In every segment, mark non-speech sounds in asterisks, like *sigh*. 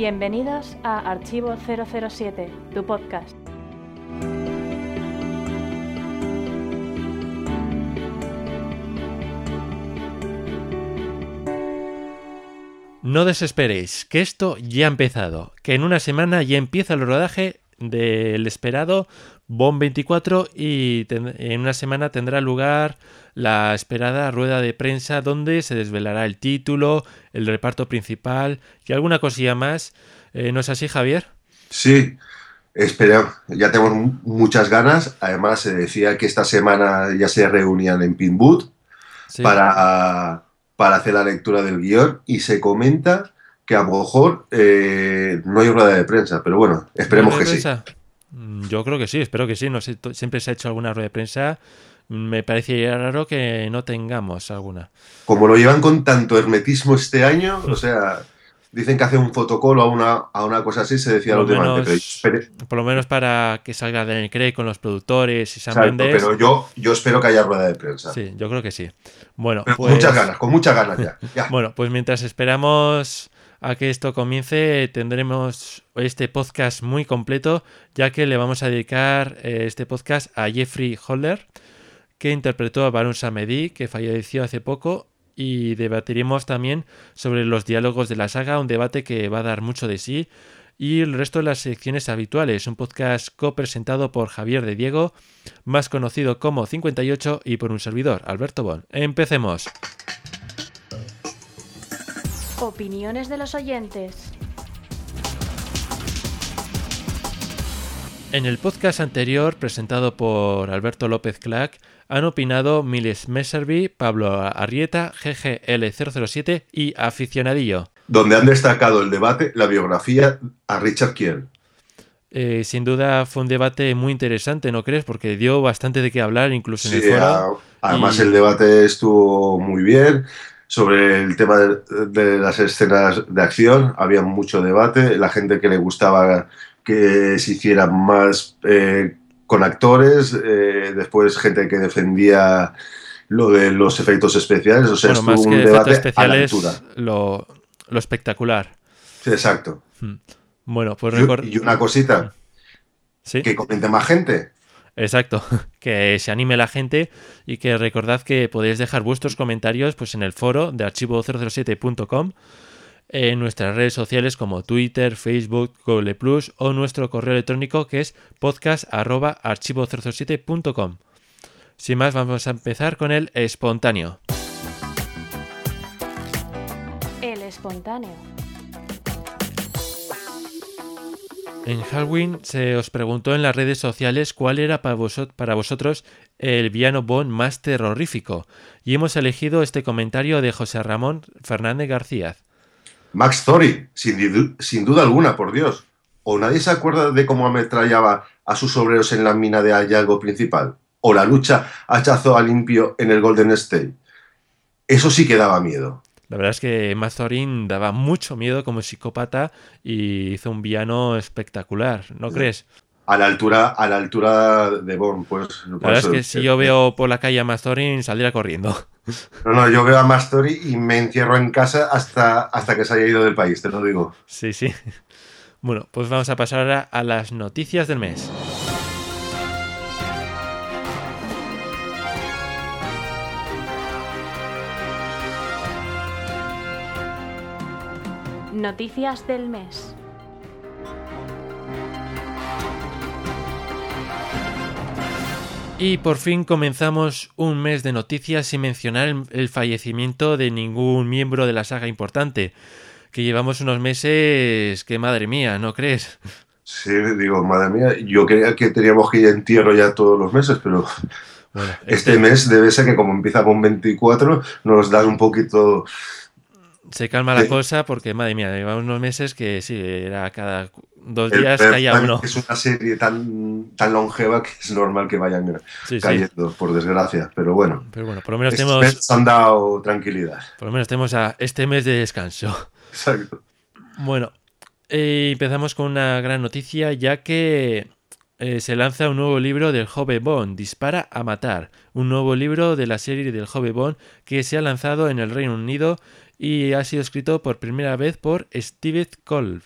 Bienvenidos a Archivo 007, tu podcast. No desesperéis, que esto ya ha empezado, que en una semana ya empieza el rodaje del esperado Bond 24 y en una semana tendrá lugar la esperada rueda de prensa donde se desvelará el título, el reparto principal y alguna cosilla más. Eh, ¿No es así, Javier? Sí, espera, ya tenemos muchas ganas. Además, se decía que esta semana ya se reunían en Pinwood para, para hacer la lectura del guion y se comenta que a lo mejor eh, no hay rueda de prensa, pero bueno, esperemos que sí. Mm, yo creo que sí, espero que sí. No sé, siempre se ha hecho alguna rueda de prensa. Me parecería raro que no tengamos alguna. Como lo llevan con tanto hermetismo este año, o sea, *laughs* dicen que hace un fotocolo a una, a una cosa así, se decía por lo menos, Por lo menos para que salga Daniel Craig con los productores y Sam Pero yo, yo espero que haya rueda de prensa. Sí, yo creo que sí. Bueno, pues... Con muchas ganas, con muchas ganas ya. *laughs* bueno, pues mientras esperamos a que esto comience tendremos este podcast muy completo, ya que le vamos a dedicar eh, este podcast a Jeffrey Holder, que interpretó a Baron Samedi, que falleció hace poco, y debatiremos también sobre los diálogos de la saga, un debate que va a dar mucho de sí, y el resto de las secciones habituales, un podcast co-presentado por Javier de Diego, más conocido como 58, y por un servidor, Alberto Bon. Empecemos. Opiniones de los oyentes. En el podcast anterior, presentado por Alberto López Clack, han opinado Miles Messerby, Pablo Arrieta, GGL007 y Aficionadillo. Donde han destacado el debate, la biografía a Richard Kiel. Eh, sin duda fue un debate muy interesante, ¿no crees? Porque dio bastante de qué hablar, incluso en el foro. Además, el debate estuvo muy bien sobre el tema de, las escenas de acción. Había mucho debate. La gente que le gustaba que se hiciera más eh, con actores. Eh, después, gente que defendía lo de los efectos especiales. O sea, bueno, un debate especiales, Lo, lo espectacular. exacto. Hmm. Bueno, pues Y una cosita. ¿Sí? Que comente más gente. Exacto, *laughs* que se anime la gente y que recordad que podéis dejar vuestros comentarios pues en el foro de archivo007.com, en nuestras redes sociales como Twitter, Facebook, Google Plus o nuestro correo electrónico que es podcast@archivo007.com. Sin más, vamos a empezar con el espontáneo. El espontáneo. En Halloween se os preguntó en las redes sociales cuál era para, vosotros el villano Bond más terrorífico y hemos elegido este comentario de José Ramón Fernández García. Max Story, sin, sin, duda alguna, por Dios. ¿O nadie se acuerda de cómo ametrallaba a sus obreros en la mina de hallazgo principal? ¿O la lucha hachazo a limpio en el Golden State? Eso sí que daba miedo. La verdad es que Mazorin daba mucho miedo como psicópata y hizo un villano espectacular, ¿no crees? A la altura, a la altura de Bond, pues. La verdad es que si yo veo por la calle a Mazorin, saldría corriendo. No, no, yo veo a Mastori y me encierro en casa hasta, hasta que se haya ido del país, te lo digo. Sí, sí. *laughs* Bueno, pues vamos a pasar ahora a las noticias del mes. Noticias del mes. Y por fin comenzamos un mes de noticias sin mencionar el, fallecimiento de ningún miembro de la saga importante. Que llevamos unos meses que madre mía, ¿no crees? Sí, digo, madre mía, yo creía que teníamos que ir a entierro ya todos los meses, pero este, este, mes debe ser que como empieza con 24 nos dan un poquito se calma la cosa porque, madre mía, llevamos unos meses que sí, era cada dos días caía uno. Es una serie tan, tan longeva que es normal que vayan cayendo, por desgracia. Pero bueno, Pero bueno, por lo menos tenemos. han dado tranquilidad. Por lo menos tenemos a este mes de descanso. Exacto. Bueno, eh, empezamos con una gran noticia, ya que eh, se lanza un nuevo libro del joven Bond, Dispara a Matar. Un nuevo libro de la serie del joven Bond que se ha lanzado en el Reino Unido y ha sido escrito por primera vez por Steve Kolb.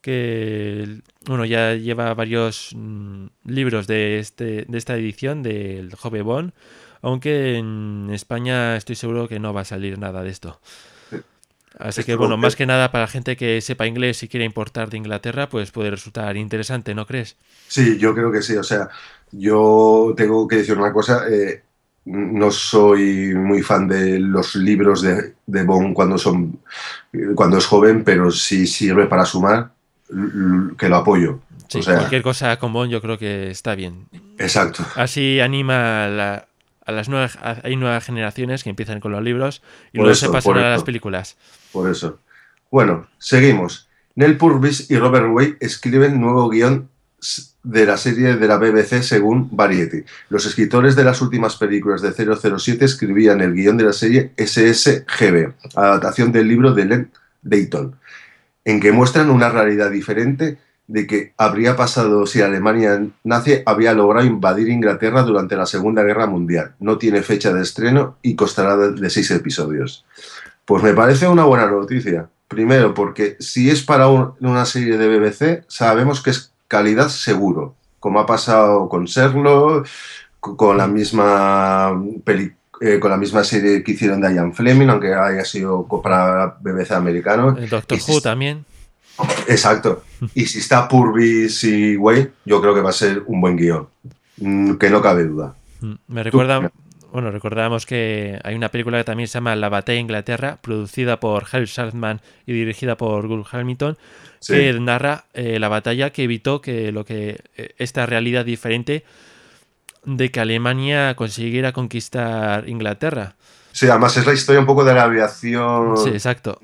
Que bueno, ya lleva varios mm, libros de, este, de esta edición del Jove Bond, aunque en España estoy seguro que no va a salir nada de esto. Así que bueno, más que nada para gente que sepa inglés y quiera importar de Inglaterra, pues puede resultar interesante, ¿no crees? Sí, yo creo que sí. O sea, yo tengo que decir una cosa. Eh, no soy muy fan de los libros de, de Bond cuando son cuando es joven, pero si sirve para sumar, que lo apoyo. Sí, cualquier cosa con Bond yo creo que está bien. Exacto. Así anima a, las nuevas, hay nuevas generaciones que empiezan con los libros y luego se pasan a las películas. Por eso. Bueno, seguimos. Neil Purvis y Robert Way escriben nuevo guion de la serie de la BBC según Variety. Los escritores de las últimas películas de 007 escribían el guion de la serie SSGB, adaptación del libro de Len Dayton, en que muestran una realidad diferente de que habría pasado si Alemania nazi había logrado invadir Inglaterra durante la Segunda Guerra Mundial. No tiene fecha de estreno y costará de seis episodios. Pues me parece una buena noticia. Primero, porque si es para una serie de BBC, sabemos que es calidad seguro, como ha pasado con Serlo, con la misma eh, con la misma serie que hicieron de Ian Fleming, aunque haya sido para BBC americano. El Doctor Who también. Exacto. Y si está Purvis y Way, yo creo que va a ser un buen guion. Mm, que no cabe duda. Mm, me recuerda, bueno, recordamos que hay una película que también se llama La Batalla de Inglaterra, producida por Harry Saltman y dirigida por Gus Hamilton, que narra eh, la batalla que evitó que lo que eh, esta realidad diferente de que Alemania consiguiera conquistar Inglaterra. Sí, además es la historia un poco de la aviación. Sí, exacto.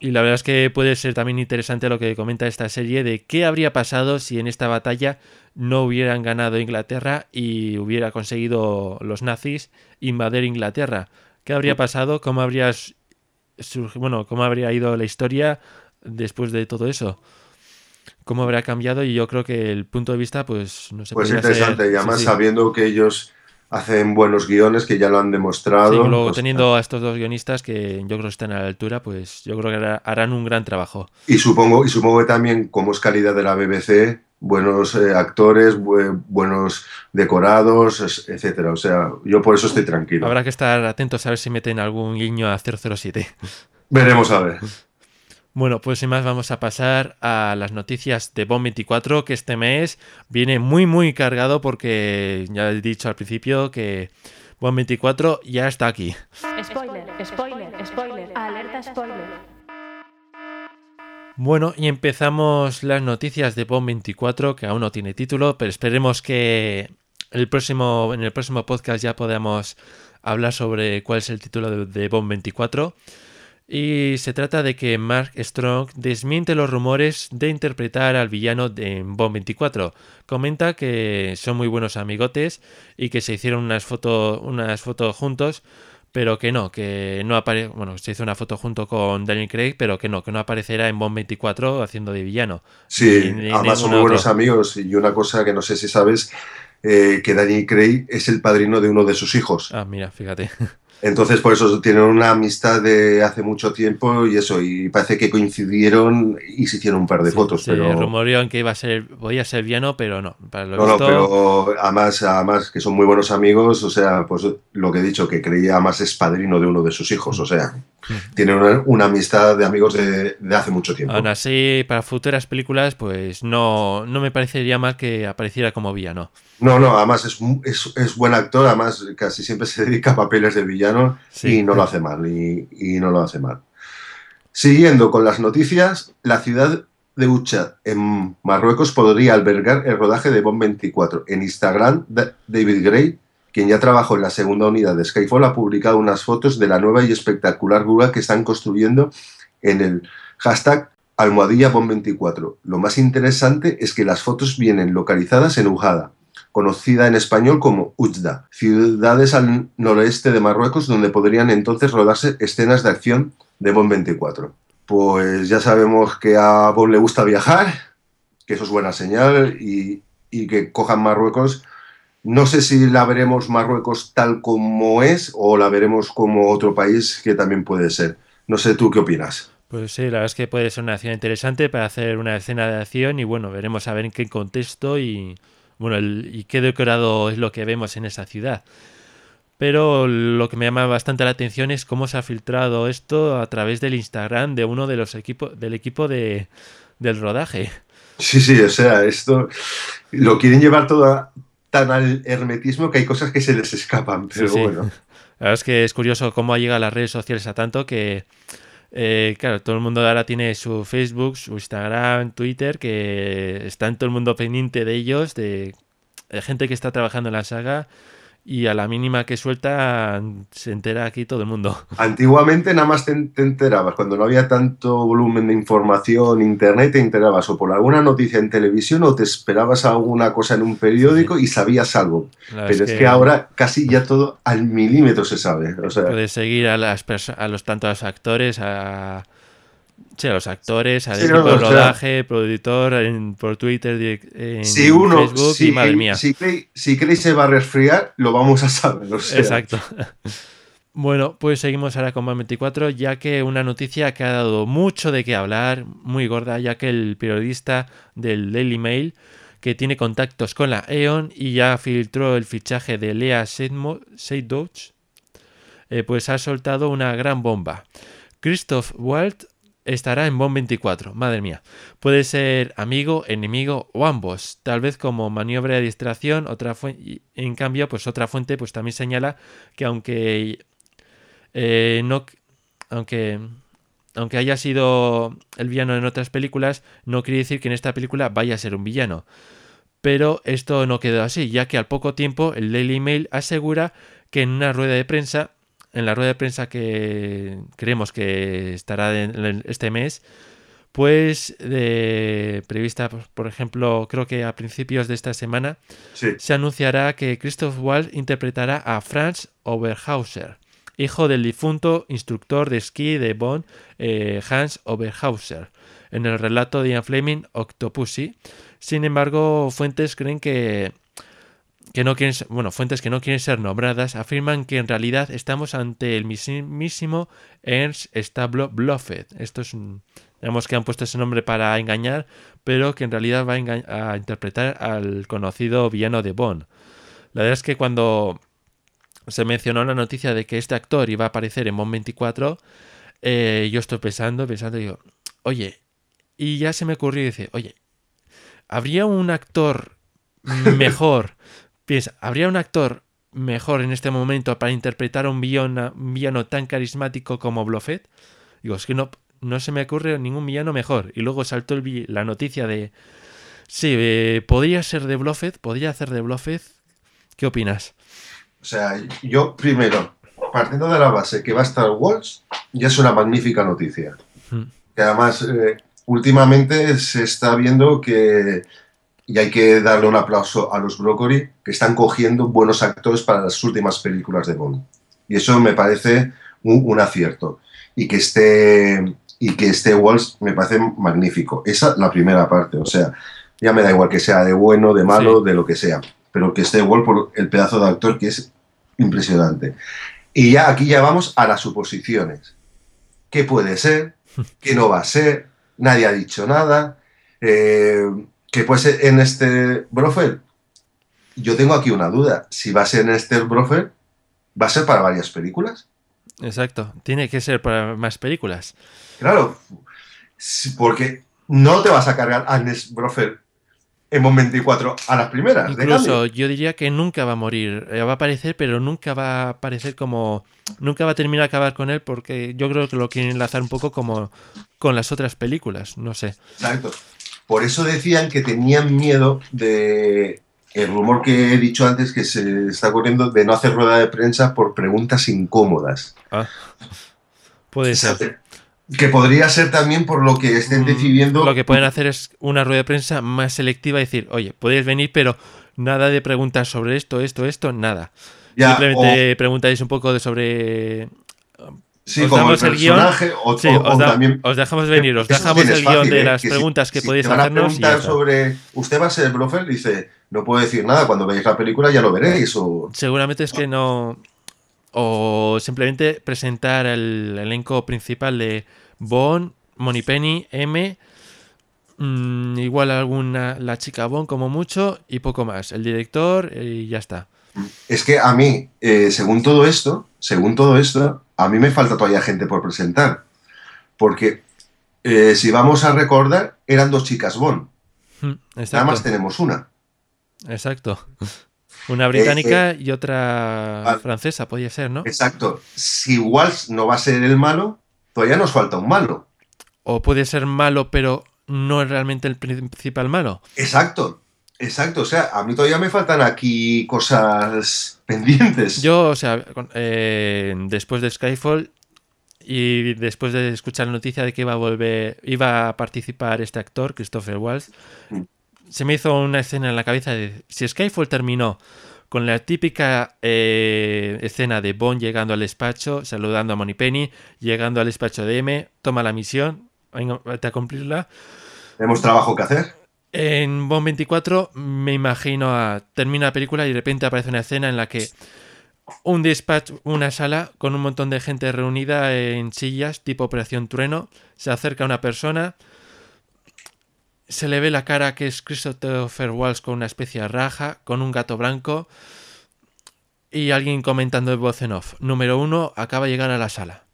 Y la verdad es que puede ser también interesante lo que comenta esta serie de qué habría pasado si en esta batalla no hubieran ganado Inglaterra y hubiera conseguido los nazis invadir Inglaterra. ¿Qué habría pasado? ¿Cómo habría bueno, cómo habría ido la historia después de todo eso? Cómo habrá cambiado y yo creo que el punto de vista pues no sé pues interesante y además sabiendo que ellos hacen buenos guiones que ya lo han demostrado sí, luego pues, teniendo a estos dos guionistas que yo creo que están a la altura pues yo creo que harán un gran trabajo. Y supongo y supongo que también como es calidad de la BBC buenos eh, actores buenos decorados etcétera. O sea yo por eso estoy tranquilo. Habrá que estar atentos a ver si meten algún guiño a 007 veremos a ver Bueno, pues sin más vamos a pasar a las noticias de BOM 24, que este mes viene muy muy cargado porque ya he dicho al principio que BOM 24 ya está aquí. Spoiler, spoiler, spoiler, alerta spoiler. Bueno, y empezamos las noticias de BOM 24, que aún no tiene título, pero esperemos que el próximo, en el próximo podcast ya podamos hablar sobre cuál es el título de, de BOM 24. Y se trata de que Mark Strong desmiente los rumores de interpretar al villano de Bond 24. Comenta que son muy buenos amigotes y que se hicieron unas fotos unas fotos juntos, pero que no, que no aparece, bueno, se hizo una foto junto con Daniel Craig, pero que no, que no aparecerá en Bond 24 haciendo de villano. Sí, además son muy buenos amigos y una cosa que no sé si sabes, eh, que Daniel Craig es el padrino de uno de sus hijos. Ah, mira, fíjate. *laughs* Entonces, por eso tienen una amistad de hace mucho tiempo y eso, y parece que coincidieron y se hicieron un par de fotos. Se pero... rumoreó que iba a ser, podía ser Viano, pero no. Para lo no, no, pero además, además que son muy buenos amigos, o sea, pues lo que he dicho, que creía más es padrino de uno de sus hijos, o sea, tienen una, amistad de amigos de, de, hace mucho tiempo. Aún así, para futuras películas, pues no, no me parecería mal que apareciera como villano. No, no, además es, es, es, buen actor, además casi siempre se *laughs* dedica a papeles de villano y no lo hace mal, y, y, no lo hace mal. Siguiendo con las noticias, la ciudad de Ucha en Marruecos podría albergar el rodaje de Bomb 24. En Instagram, David Gray, quien ya trabajó en la segunda unidad de Skyfall, ha publicado unas fotos de la nueva y espectacular grúa que están construyendo en el hashtag almohadilla Bomb 24. Lo más interesante es que las fotos vienen localizadas en Ujada, conocida en español como Ujda, ciudades al noroeste de Marruecos donde podrían entonces rodarse escenas de acción de Bond 24. Pues ya sabemos que a Bond le gusta viajar, que eso es buena señal, y, y que cojan Marruecos. No sé si la veremos Marruecos tal como es o la veremos como otro país que también puede ser. No sé tú qué opinas. Pues sí, la verdad es que puede ser una acción interesante para hacer una escena de acción y bueno, veremos a ver en qué contexto y bueno, el, y qué decorado es lo que vemos en esa ciudad. Pero lo que me llama bastante la atención es cómo se ha filtrado esto a través del Instagram de uno de los equipos del equipo de, del rodaje. Sí, sí, o sea, esto lo quieren llevar todo tan al hermetismo que hay cosas que se les escapan, pero bueno. La verdad es que es curioso cómo ha llegado a las redes sociales a tanto que eh, claro, todo el mundo ahora tiene su Facebook, su Instagram, Twitter, que está en todo el mundo pendiente de ellos, de, gente que está trabajando en la saga y a la mínima que suelta se entera aquí todo el mundo. *laughs* Antiguamente nada más te, enterabas, cuando no había tanto volumen de información, internet, te enterabas o por alguna noticia en televisión o te esperabas alguna cosa en un periódico y sabías algo. Pero es, que... ahora casi ya todo al milímetro se sabe. O sea... Puedes seguir a, las a los tantos actores, a Sí, a los actores, al de rodaje, productor, por Twitter, en si uno, Facebook y madre mía. Si, si se va a resfriar, lo vamos a saber. Exacto. *laughs* Bueno, pues seguimos ahora con 24, ya que una noticia que ha dado mucho de qué hablar, muy gorda, ya que el periodista del Daily Mail, que tiene contactos con la E.ON y ya filtró el fichaje de Lea Seydoux, eh, pues ha soltado una gran bomba. Christoph Walt estará en Bond 24. Madre mía. Puede ser amigo, enemigo o ambos. Tal vez como maniobra de distracción. Otra en cambio, pues otra fuente pues también señala que aunque eh, no, aunque aunque haya sido el villano en otras películas, no quiere decir que en esta película vaya a ser un villano. Pero esto no quedó así, ya que al poco tiempo el Daily Mail asegura que en una rueda de prensa en la rueda de prensa que creemos que estará este mes, pues prevista, por ejemplo, creo que a principios de esta semana, se anunciará que Christoph Waltz interpretará a Franz Oberhauser, hijo del difunto instructor de esquí de Bonn, eh, Hans Oberhauser, en el relato de Ian Fleming Octopussy. Sin embargo, fuentes creen que que no quieren, bueno, fuentes que no quieren ser nombradas afirman que en realidad estamos ante el mismísimo Ernst Stablo Bluffet. Esto es un, digamos que han puesto ese nombre para engañar, pero que en realidad va a, interpretar al conocido villano de Bond. La verdad es que cuando se mencionó la noticia de que este actor iba a aparecer en Bond 24, eh, yo estoy pensando, pensando, digo, oye, y ya se me ocurrió y dice, oye, ¿habría un actor *laughs* mejor Piensa, ¿habría un actor mejor en este momento para interpretar a un villano, tan carismático como Bluffet? Digo, es que no, no se me ocurre ningún villano mejor. Y luego saltó la noticia de... Sí, eh, podría ser de Bluffet, podría hacer de Bluffet. ¿Qué opinas? O sea, yo primero, partiendo de la base que va a estar Walsh, ya es una magnífica noticia. Hmm. Que además, eh, últimamente se está viendo que y hay que darle un aplauso a los Broccoli, que están cogiendo buenos actores para las últimas películas de Bond. Y eso me parece un, acierto. Y que esté y que esté Walsh me parece magnífico. Esa es la primera parte. O sea, ya me da igual que sea de bueno, de malo, de lo que sea. Pero que esté Walsh por el pedazo de actor que es impresionante. Y ya aquí ya vamos a las suposiciones. ¿Qué puede ser? *laughs* ¿Qué no va a ser? Nadie ha dicho nada. Eh, que puede ser en este Brofer. Yo tengo aquí una duda. Si va a ser en este Brofer, ¿va a ser para varias películas? Exacto. Tiene que ser para más películas. Claro. Porque no te vas a cargar a Nes Brofer en Mon 24 a las primeras. Incluso yo diría que nunca va a morir. Eh, va a aparecer, pero nunca va a aparecer como. Nunca va a terminar a acabar con él porque yo creo que lo quieren enlazar un poco como con las otras películas. No sé. Exacto. Por eso decían que tenían miedo de el rumor que he dicho antes que se está corriendo de no hacer rueda de prensa por preguntas incómodas. Ah, puede ser. Que podría ser también por lo que estén mm, decidiendo. Lo que pueden hacer es una rueda de prensa más selectiva y decir, oye, podéis venir, pero nada de preguntas sobre esto, esto, esto, nada. Simplemente preguntáis un poco de sobre Sí, os damos el, personaje, o, también, os dejamos venir, os dejamos el guion de ¿eh? las preguntas que podéis hacernos. sobre usted va a ser el profe, dice, no puedo decir nada, cuando veáis la película ya lo veréis. O... Seguramente es que no. O simplemente presentar el elenco principal de Bond Moneypenny, M, mm, igual alguna, la chica Bon como mucho y poco más. El director y ya está. Es que a mí, eh, según todo esto, según todo esto, a mí me falta todavía gente por presentar. Porque eh, si vamos a recordar, eran dos chicas Bond. Mm, Nada Exacto. más tenemos una. Exacto. *laughs* Una británica Eh, y otra ah. francesa, podría ser, ¿no? Exacto. Si Walsh no va a ser el malo, todavía nos falta un malo. O puede ser malo, pero no es realmente el principal malo. Exacto. Exacto. O sea, a mí todavía me faltan aquí cosas *laughs* pendientes. Yo, o sea, eh, después de Skyfall y después de escuchar la noticia de que iba a volver, iba a participar este actor, Christopher Waltz, Mm. se me hizo una escena en la cabeza de si Skyfall terminó con la típica eh, escena de Bond llegando al despacho, saludando a Moneypenny, llegando al despacho de M, toma la misión, venga, vete a cumplirla. Tenemos trabajo que hacer. En Bond 24 me imagino a termina la película y de repente aparece una escena en la que un despacho, una sala con un montón de gente reunida en sillas tipo Operación Trueno, se acerca una persona, se le ve la cara que es Christopher Waltz con una especie de raja, con un gato blanco y alguien comentando de voz en off. Número uno acaba de llegar a la sala.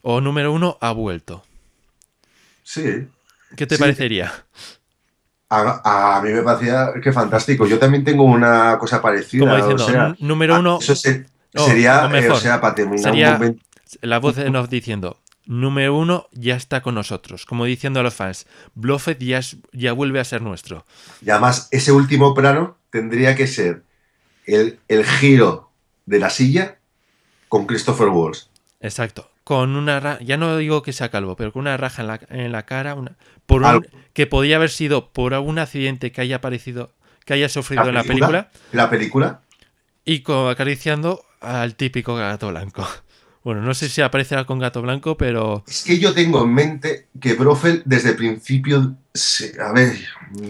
O número uno ha vuelto. Sí. ¿Qué te Sí. parecería? A, a mí me parecía que fantástico. Yo también tengo una cosa parecida. Como diciendo, o sea, n- número uno, Eso se- Oh, sería, o eh, mejor, o sea, para terminar sería- un momento. la voz en off diciendo, número uno ya está con nosotros. Como diciendo a los fans, Bluffet ya, es- ya vuelve a ser nuestro. Y además, ese último plano tendría que ser el, el giro de la silla con Christopher Walsh. Exacto. Con una raja, ya no digo que sea calvo, pero con una raja en la, en la cara, una, por un- Algo. que podía haber sido por algún accidente que haya aparecido, que haya sufrido en la película, La película. y acariciando al típico gato blanco. *laughs* Bueno, no sé si aparecerá con gato blanco, pero Es que yo tengo en mente que Brofeld desde el principio. a ver.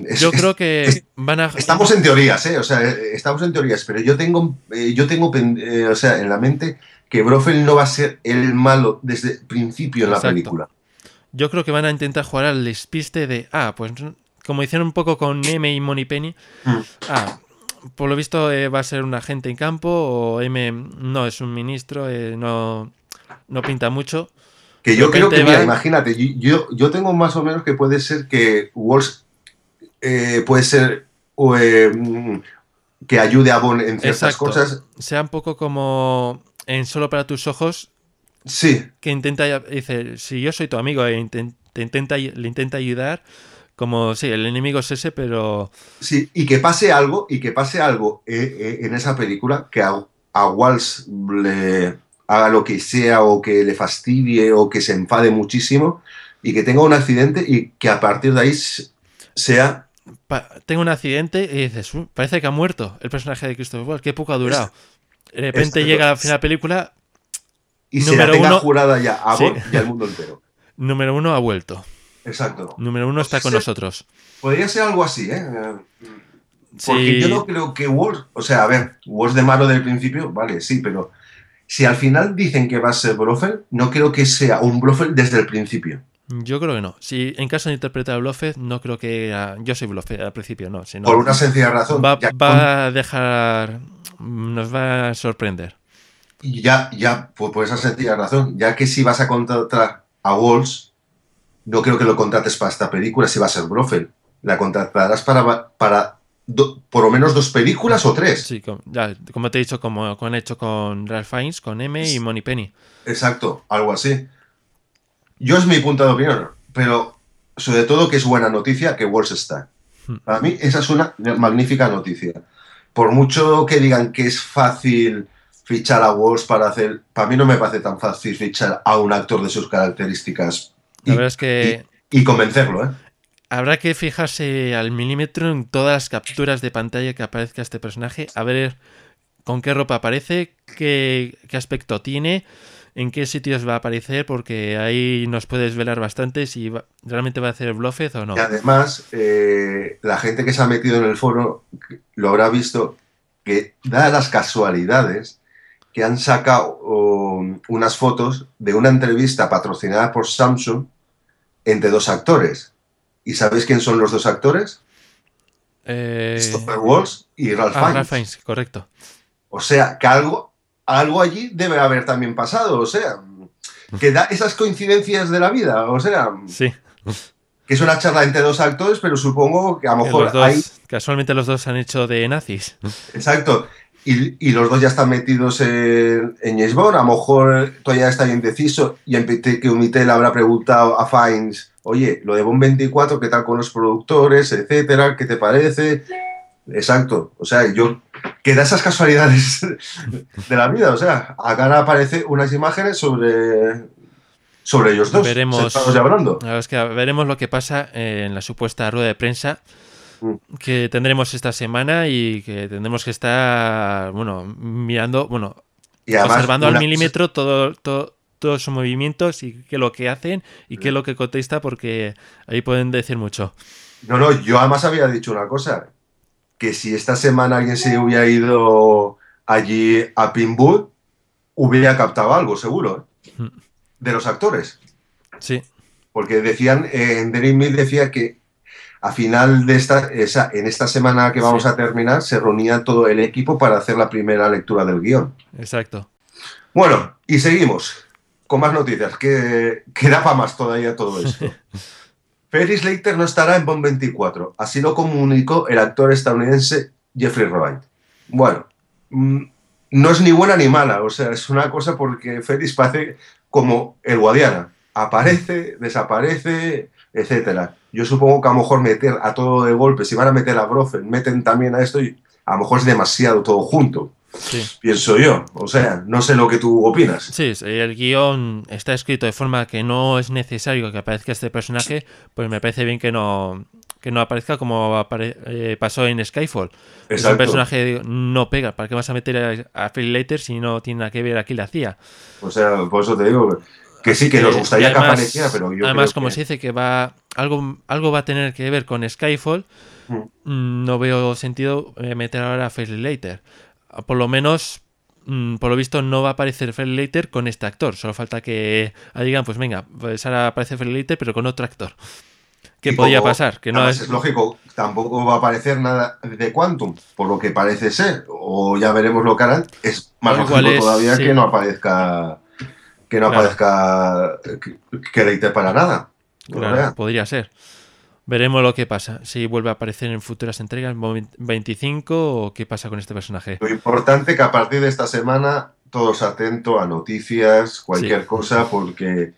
es- yo creo que es- van a... Estamos en teorías, ¿eh? O sea, eh, estamos en teorías, pero yo tengo, eh, yo tengo eh, o sea, en la mente que Brofeld no va a ser el malo desde el principio en la película. Yo creo que van a intentar jugar al despiste de, ah, pues como hicieron un poco con M y Moneypenny, Mm. ah, por lo visto eh, va a ser un agente en campo o M no es un ministro, eh, no, no pinta mucho. Que yo creo que, mira, imagínate, yo, yo, tengo más o menos que puede ser que Walsh eh, puede ser o, mm, que ayude a Bond en ciertas Exacto. cosas. Sea un poco como en Solo para tus ojos, Sí, que intenta, dice, si yo soy tu amigo e inten- te intenta, le intenta ayudar, como, sí, el enemigo es ese, pero sí, y que pase algo, y que pase algo eh, eh, en esa película que a, a Walsh le haga lo que sea o que le fastidie o que se enfade muchísimo y que tenga un accidente y que a partir de ahí sea pa- tengo un accidente y dices, "Uh, parece que ha muerto el personaje de Christopher Waltz, qué poco ha durado. De repente llega al final de la película, y se Número la tenga uno- jurada ya a Sí. Y al mundo entero. *laughs* número uno ha vuelto. Exacto. Número uno está con nosotros. Podría ser algo así, ¿eh? Sí, Porque yo no creo que Walsh, o sea, a ver, Walsh de malo del principio, vale, sí, pero si al final dicen que va a ser Blofeld, no creo que sea un Blofeld desde el principio. Yo creo que no. Si en caso de interpretar a Bluffet, no creo que yo soy Bluffet al principio, no. sino Por una sencilla razón. va, ya, con- va a dejar, nos va a sorprender. ya, ya, por, por esa sencilla razón, ya que si vas a contratar a Walsh, no creo que lo contrates para esta película si va a ser Blofeld. La contratarás para, para do- por lo menos dos películas o tres. Sí, com- ya, como te he dicho, como, como han hecho con Ralph Fiennes, con M y Moneypenny. Exacto, algo así. Yo es mi punto de opinión, pero sobre todo que es buena noticia que Walsh está. Hmm. Para mí esa es una magnífica noticia. Por mucho que digan que es fácil fichar a Walsh para hacer... Para mí no me parece tan fácil fichar a un actor de sus características La y, verdad es que y convencerlo, ¿eh? habrá que fijarse al milímetro en todas las capturas de pantalla que aparezca este personaje, a ver con qué ropa aparece, qué, qué aspecto tiene, en qué sitios va a aparecer, porque ahí nos puedes velar bastante si va- realmente va a hacer Bluffet o no. Y además, eh, la gente que se ha metido en el foro lo habrá visto que, dadas las casualidades, que han sacado um, unas fotos de una entrevista patrocinada por Samsung entre dos actores. ¿Y sabéis quién son los dos actores? Eh, Stopper Walls y Ralph ah, Fiennes. Ralph Fiennes, correcto. O sea, que algo, algo allí debe haber también pasado. O sea, que da esas coincidencias de la vida. O sea, Sí. que es una charla entre dos actores, pero supongo que a lo mejor los dos- hay. Casualmente los dos han hecho de nazis. Exacto. Y, y los dos ya están metidos en, en James Bond. A lo mejor todavía está indeciso y que Umitel habrá preguntado a Fiennes, oye, lo de Bond 24, ¿qué tal con los productores, etcétera? ¿Qué te parece? Exacto. O sea, yo que da esas casualidades *laughs* de la vida. O sea, acá ahora aparecen unas imágenes sobre, sobre ellos dos. Veremos. hablando. Es que veremos lo que pasa en la supuesta rueda de prensa Mm. que tendremos esta semana y que tendremos que estar, bueno, mirando, bueno, Y además, observando al milímetro todo, todo- todos sus movimientos y qué es lo que hacen y qué es lo que contesta porque ahí pueden decir mucho. No, no, yo además había dicho una cosa, que si esta semana alguien se hubiera ido allí a Pinwood, hubiera captado algo, seguro, ¿eh? Mm. de los actores. Sí, Porque decían, eh, en Daily Mail decía que a final de esta, esa, en esta semana que vamos Sí. a terminar, se reunía todo el equipo para hacer la primera lectura del guion. exacto. Bueno, y seguimos con más noticias, que, que da para más todavía todo esto. *laughs* Ferris Leiter no estará en Bond 24, así lo comunicó el actor estadounidense Jeffrey Wright. Bueno, mm, no es ni buena ni mala, o sea, es una cosa porque Ferris parece como el Guadiana, aparece, desaparece, etcétera. Yo supongo que a lo mejor meter a todo de golpe, si van a meter a Brofen, meten también a esto y a lo mejor es demasiado todo junto Sí. pienso yo. O sea, no sé lo que tú opinas. Sí, el guion está escrito de forma que no es necesario que aparezca este personaje, pues me parece bien que no, que no aparezca como apare- eh, pasó en Skyfall. Es un Exacto. personaje no pega. ¿Para qué vas a meter a, a Phil Leiter si no tiene nada que ver aquí la CIA? O sea, por eso te digo que sí, que Eh, nos gustaría y que apareciera, pero yo además creo como que- se dice que va algo, algo va a tener que ver con Skyfall, Mm. mm, no veo sentido eh, meter ahora a Phil Leiter. Por lo menos, mm, por lo visto, no va a aparecer Phil Leiter con este actor. Solo falta que digan, pues venga, pues ahora aparece Phil Leiter, pero con otro actor. ¿Qué podía pasar? Que no es... es lógico, tampoco va a aparecer nada de Quantum, por lo que parece ser, o ya veremos lo que harán. Es más lógico es, todavía sí. que no aparezca que no Claro. aparezca que, que para nada. Claro, podría ser. Veremos lo que pasa. Si vuelve a aparecer en futuras entregas, en 25 o qué pasa con este personaje. Lo importante que a partir de esta semana todos atentos a noticias, cualquier Sí. cosa, porque,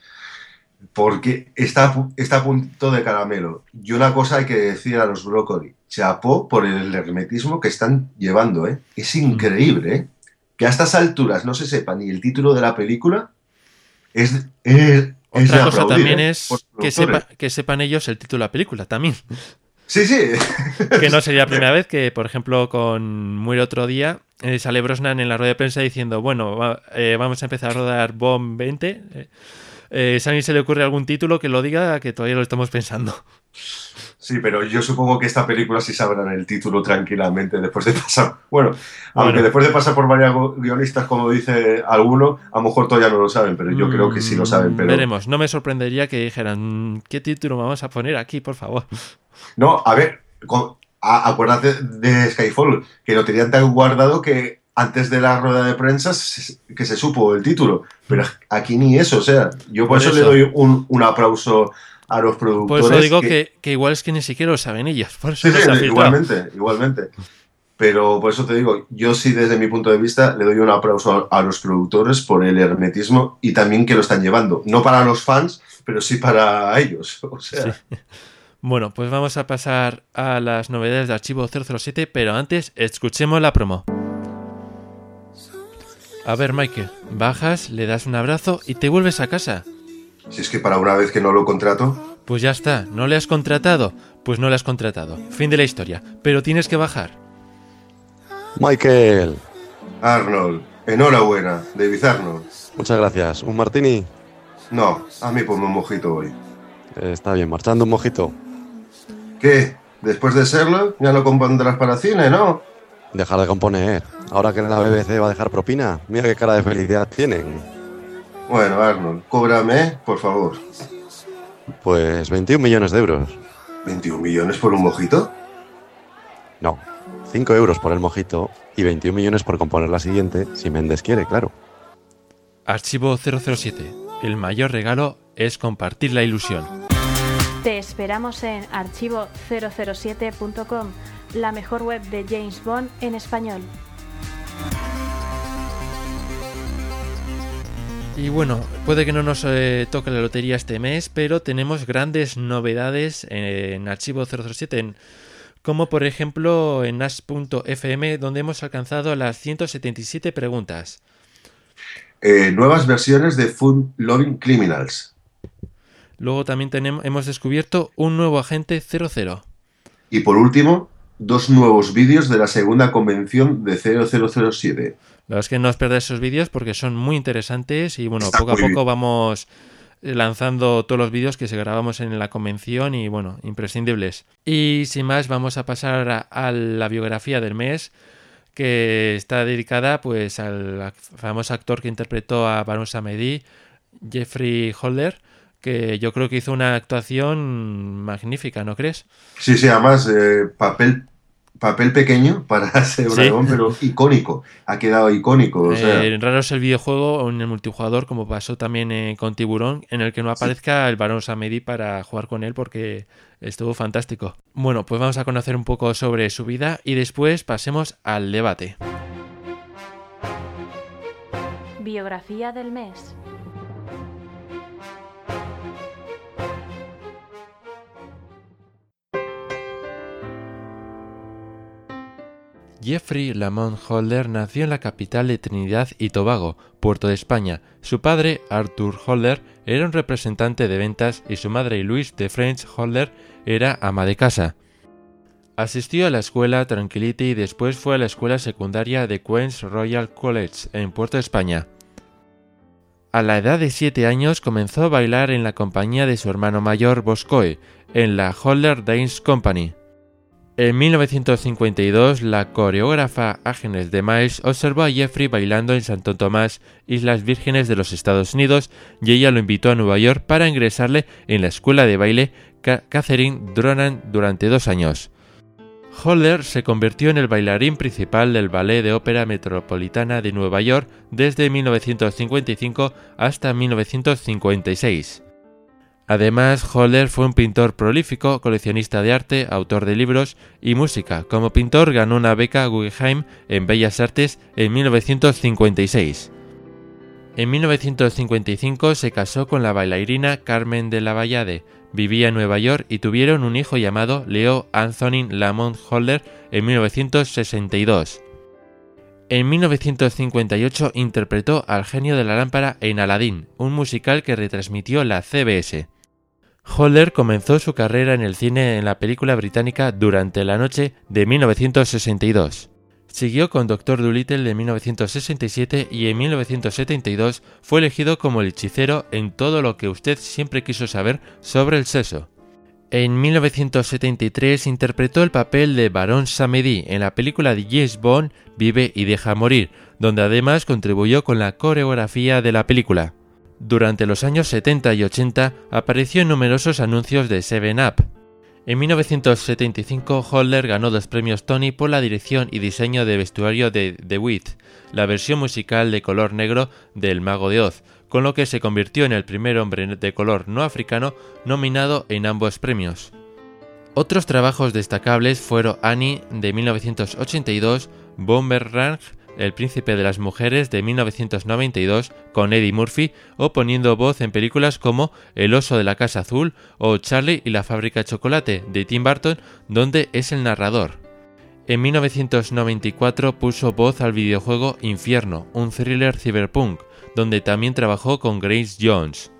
porque está, está a punto de caramelo. Y una cosa hay que decir a los brócoli, chapó por el hermetismo que están llevando, ¿eh? Es increíble, ¿eh? Que a estas alturas no se sepa ni el título de la película, es, es, Otra cosa también ¿eh? es que, productores. sepa, que sepan ellos el título de la película también. Sí, sí. Que no sería la primera *laughs* vez que, por ejemplo, con Muere otro día, eh, sale Brosnan en la rueda de prensa diciendo, bueno, va- eh, vamos a empezar a rodar Bomb 20. Eh, si a se le ocurre algún título que lo diga, que todavía lo estamos pensando. Sí, pero yo supongo que esta película sí sabrán el título tranquilamente después de pasar. Bueno, aunque Bueno. después de pasar por varios guionistas, como dice alguno, a lo mejor todavía no lo saben, pero yo creo que sí lo saben. Mm, Pero Veremos, no me sorprendería que dijeran, "Mm, ¿qué título vamos a poner aquí, por favor? *laughs* no, a ver, con- a- acuérdate de Skyfall, que lo tenían tan guardado que antes de la rueda de prensa que se supo el título, pero aquí ni eso, o sea, yo por, Por eso, eso. le doy un, un aplauso a los Por productores. eso digo que, que igual es que ni siquiera lo saben. Por eso Sí, sí, filtrado. igualmente, igualmente. Pero por eso te digo, yo sí desde mi punto de vista le doy un aplauso a, a los productores por el hermetismo y también que lo están llevando. No para los fans, pero sí para ellos. *laughs* O sea, Sí. Bueno, pues vamos a pasar a las novedades de Archivo 007, pero antes escuchemos la promo. A ver, Michael, bajas, le das un abrazo y te vuelves a casa. Si es que para una vez que no lo contrato, Pues ya está, ¿no le has contratado? Pues no le has contratado. Fin de la historia. Pero tienes que bajar. Michael, Arnold, enhorabuena, David Arnold. muchas gracias. ¿Un martini? No, a mí ponme un mojito hoy. Eh, está bien, marchando un mojito. ¿Qué? Después de serlo, ya lo compondrás para cine, ¿no? Dejar de componer. Ahora que la BBC va a dejar propina, mira qué cara de felicidad tienen. Bueno, Arnold, cóbrame, por favor. Pues 21 millones de euros. ¿21 millones por un mojito? No, 5 euros por el mojito y 21 millones por componer la siguiente, si Méndez quiere, claro. Archivo 007. El mayor regalo es compartir la ilusión. Te esperamos en archivo007.com, la mejor web de James Bond en español. Y bueno, puede que no nos eh, toque la lotería este mes, pero tenemos grandes novedades en Archivo 007, en- como por ejemplo en as.fm, donde hemos alcanzado las 177 preguntas. Eh, nuevas versiones de Fun Loving Criminals. Luego también tenemos, hemos descubierto un nuevo agente 00. Y por último, dos nuevos vídeos de la segunda convención de 0007. La verdad es que no os perdáis esos vídeos porque son muy interesantes y bueno, Está poco a poco bien. vamos eh, lanzando todos los vídeos que se grabamos en la convención y bueno, imprescindibles. Y sin más, vamos a pasar a, a la biografía del mes que está dedicada pues al famoso actor que interpretó a Baron Samedi, Jeffrey Holder, que yo creo que hizo una actuación magnífica, ¿no crees? Sí, sí, además, eh, papel, papel pequeño para *laughs* ser Sí. dragón, pero icónico. Ha quedado icónico. O sea, Eh, raro es el videojuego o en el multijugador, como pasó también eh, con Tiburón, en el que no aparezca el varón Samedi para jugar con él porque estuvo fantástico. Bueno, pues vamos a conocer un poco sobre su vida y después pasemos al debate. Biografía del mes. Jeffrey Lamont Holder nació en la capital de Trinidad y Tobago, Puerto de España. Su padre, Arthur Holder, era un representante de ventas y su madre, Louise de French Holder, era ama de casa. Asistió a la escuela Tranquility y después fue a la escuela secundaria de Queens Royal College en Puerto de España. A la edad de 7 años comenzó a bailar en la compañía de su hermano mayor Boscoe, en la Holder Dance Company. En 1952, la coreógrafa Agnes de Miles observó a Jeffrey bailando en Santo Tomás, Islas Vírgenes de los Estados Unidos, y ella lo invitó a Nueva York para ingresarle en la escuela de baile Ca- Catherine Dronan durante dos años. Holler se convirtió en el bailarín principal del Ballet de Ópera Metropolitana de Nueva York desde 1955 hasta 1956. Además, Holler fue un pintor prolífico, coleccionista de arte, autor de libros y música. Como pintor ganó una beca Guggenheim en Bellas Artes en 1956. En 1955 se casó con la bailarina Carmen de la Vallade. Vivía en Nueva York y tuvieron un hijo llamado Leo Anthony Lamont Holler en 1962. En 1958 interpretó al genio de la lámpara en Aladdin, un musical que retransmitió la CBS. Holler comenzó su carrera en el cine en la película británica Durante la Noche de 1962. Siguió con Doctor Dolittle de 1967 y en 1972 fue elegido como el hechicero en todo lo que usted siempre quiso saber sobre el sexo. En 1973 interpretó el papel de Barón Samedi en la película de James Bond Vive y deja morir, donde además contribuyó con la coreografía de la película. Durante los años 70 y 80 apareció en numerosos anuncios de 7-Up. En 1975 Holler ganó dos premios Tony por la dirección y diseño de vestuario de The Wit, la versión musical de color negro del Mago de Oz, con lo que se convirtió en el primer hombre de color no africano nominado en ambos premios. Otros trabajos destacables fueron Annie de 1982, Bomberang, El príncipe de las mujeres de 1992 con Eddie Murphy o poniendo voz en películas como El oso de la casa azul o Charlie y la fábrica de chocolate de Tim Burton donde es el narrador. En 1994 puso voz al videojuego Infierno, un thriller cyberpunk, donde también trabajó con Grace Jones.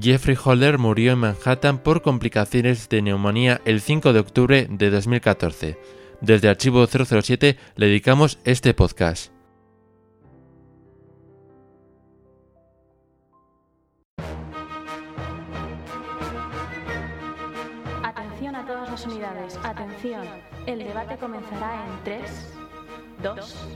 Jeffrey Holder murió en Manhattan por complicaciones de neumonía el 5 de octubre de 2014. Desde Archivo 007 le dedicamos este podcast. Atención a todas las unidades. Atención. El debate comenzará en 3, 2,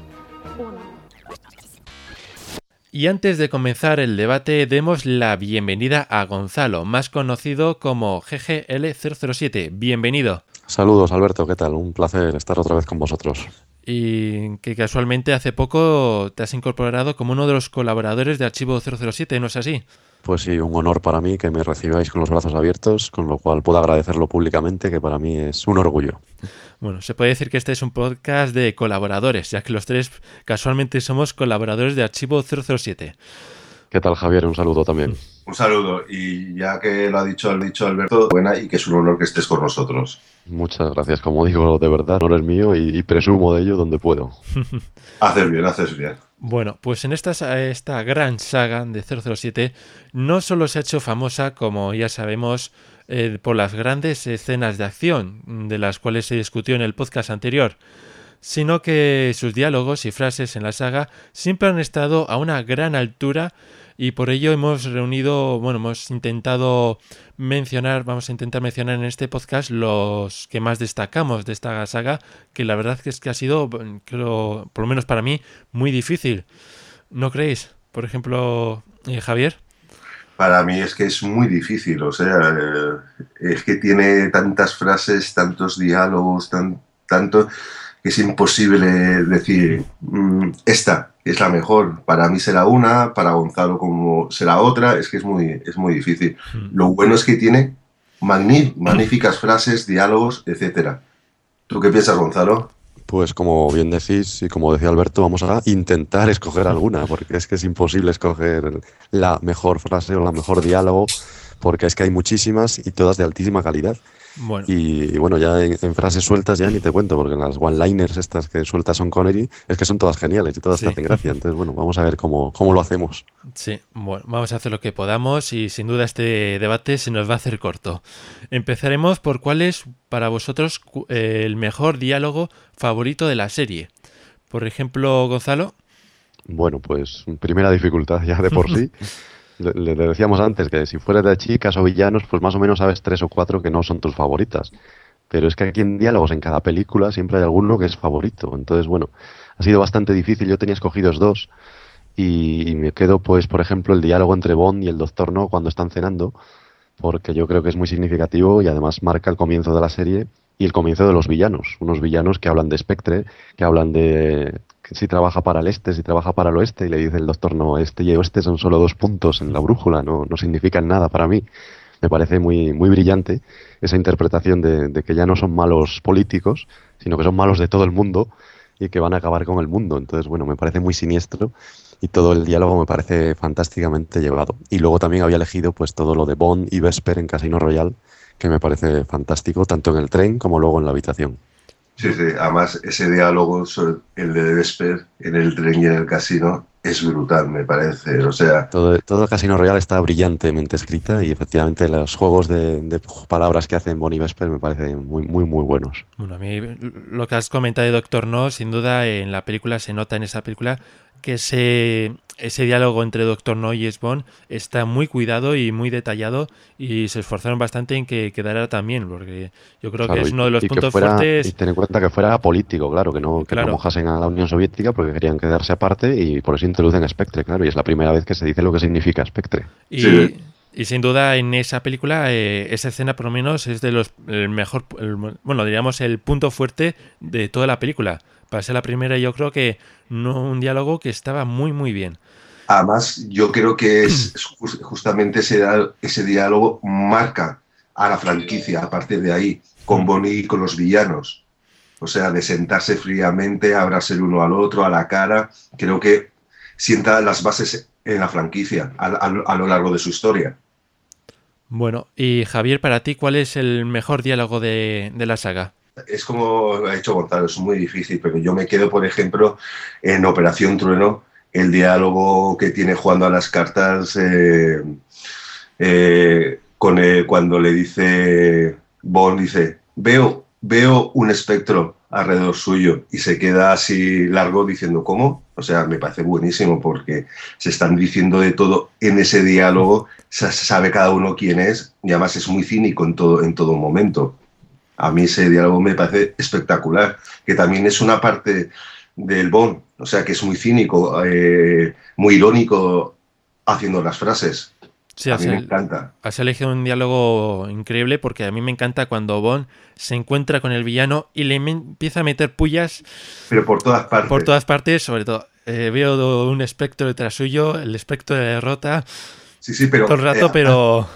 Y antes de comenzar el debate, demos la bienvenida a Gonzalo, más conocido como GGL007. Bienvenido. Saludos, Alberto, ¿qué tal? Un placer estar otra vez con vosotros. Y que casualmente hace poco te has incorporado como uno de los colaboradores de Archivo 007, ¿no es así? Pues sí, un honor para mí que me recibáis con los brazos abiertos, con lo cual puedo agradecerlo públicamente, que para mí es un orgullo. Bueno, se puede decir que este es un podcast de colaboradores, ya que los tres casualmente somos colaboradores de Archivo 007. ¿Qué tal, Javier? Un saludo también. Un saludo. Y ya que lo ha dicho, lo ha dicho Alberto, buena y que es un honor que estés con nosotros. Muchas gracias. Como digo, de verdad, no es mío y, y presumo de ello donde puedo. *laughs* haces bien, haces bien. Bueno, pues en esta, esta gran saga de 007 no solo se ha hecho famosa, como ya sabemos, eh, por las grandes escenas de acción, de las cuales se discutió en el podcast anterior, sino que sus diálogos y frases en la saga siempre han estado a una gran altura y por ello hemos reunido, bueno, hemos intentado mencionar, vamos a intentar mencionar en este podcast los que más destacamos de esta saga, que la verdad es que ha sido, creo, por lo menos para mí, muy difícil. ¿No creéis? Por ejemplo, eh, Javier. Para mí es que es muy difícil, o sea, eh, es que tiene tantas frases, tantos diálogos, tan, tanto es imposible decir, mm, esta es la mejor, para mí será una, para Gonzalo como será otra, es que es muy, es muy difícil. Mm. Lo bueno es que tiene magníficas frases, diálogos, etcétera. ¿Tú qué piensas, Gonzalo? Pues como bien decís y como decía Alberto, vamos a intentar escoger alguna, porque es que es imposible escoger la mejor frase o la mejor diálogo, porque es que hay muchísimas y todas de altísima calidad. Bueno. Y, y bueno, ya en, en, frases sueltas ya ni te cuento, porque las one-liners estas que sueltas son Connery, es que son todas geniales y todas Sí. te hacen gracia. Entonces, bueno, vamos a ver cómo, cómo lo hacemos. Sí, bueno, vamos a hacer lo que podamos y sin duda este debate se nos va a hacer corto. Empezaremos por cuál es para vosotros eh, el mejor diálogo favorito de la serie. Por ejemplo, Gonzalo. Bueno, pues primera dificultad ya de por sí. *laughs* Le, le decíamos antes que si fueras de chicas o villanos, pues más o menos sabes tres o cuatro que no son tus favoritas. Pero es que aquí en diálogos, en cada película, siempre hay alguno que es favorito. Entonces, bueno, ha sido bastante difícil. Yo tenía escogidos dos. Y, y me quedo, pues, por ejemplo, el diálogo entre Bond y el Doctor No cuando están cenando. Porque yo creo que es muy significativo y además marca el comienzo de la serie y el comienzo de los villanos. Unos villanos que hablan de Spectre, que hablan de si trabaja para el este, si trabaja para el oeste, y le dice el doctor, no, este y oeste son solo dos puntos en la brújula, no, no significan nada para mí. Me parece muy, muy brillante esa interpretación de, de que ya no son malos políticos, sino que son malos de todo el mundo y que van a acabar con el mundo. Entonces, bueno, me parece muy siniestro y todo el diálogo me parece fantásticamente llevado. Y luego también había elegido pues todo lo de Bond y Vesper en Casino Royale, que me parece fantástico, tanto en el tren como luego en la habitación. Sí, sí, además ese diálogo, sobre el de Vesper en el tren y en el casino, es brutal, me parece. O sea, Todo, todo Casino Royale está brillantemente escrita y efectivamente los juegos de, de palabras que hacen Bonnie Vesper me parecen muy, muy, muy buenos. Bueno, a mí lo que has comentado de Doctor No, sin duda en la película se nota en esa película que ese, ese diálogo entre Doctor No y Bond está muy cuidado y muy detallado y se esforzaron bastante en que quedara también, porque yo creo Claro, que es uno de los y puntos fuera- fuertes. Y ten en cuenta que fuera político, claro, que no, que Claro. no mojasen a la Unión Soviética porque querían quedarse aparte y por eso introducen a Spectre, claro, y es la primera vez que se dice lo que significa Spectre. Y, Sí. y sin duda en esa película, eh, esa escena por lo menos es de los el mejor, el- bueno, diríamos el punto fuerte de toda la película. Para ser la primera, yo creo que no un diálogo que estaba muy muy bien. además, yo creo que es es *clears throat* jus- justamente ese, diálogo marca a la franquicia a partir de ahí, con Bonnie y con los villanos. O sea, de sentarse fríamente, abrazar el uno al otro, a la cara, creo que sienta las bases en la franquicia a, a- a lo largo de su historia. Bueno, y Javier, para ti, ¿cuál es el mejor diálogo de, de la saga? Es como ha hecho Gonzalo, es muy difícil, pero yo me quedo, por ejemplo, en Operación Trueno, el diálogo que tiene jugando a las cartas eh, eh, con, eh, cuando le dice Bond, dice, veo, veo un espectro alrededor suyo y se queda así largo diciendo, ¿cómo? O sea, me parece buenísimo porque se están diciendo de todo en ese diálogo, sa- sabe cada uno quién es y además es muy cínico en todo, en todo momento. A mí ese diálogo me parece espectacular, que también es una parte del Bond O sea, que es muy cínico, eh, muy irónico haciendo las frases. Sí, a mí me el- encanta. has elegido un diálogo increíble porque a mí me encanta cuando Bond se encuentra con el villano y le empieza a meter pullas Pero por todas partes. por todas partes, sobre todo. eh, veo un espectro detrás suyo, el espectro de derrota Sí, sí, pero. todo el rato, eh, pero...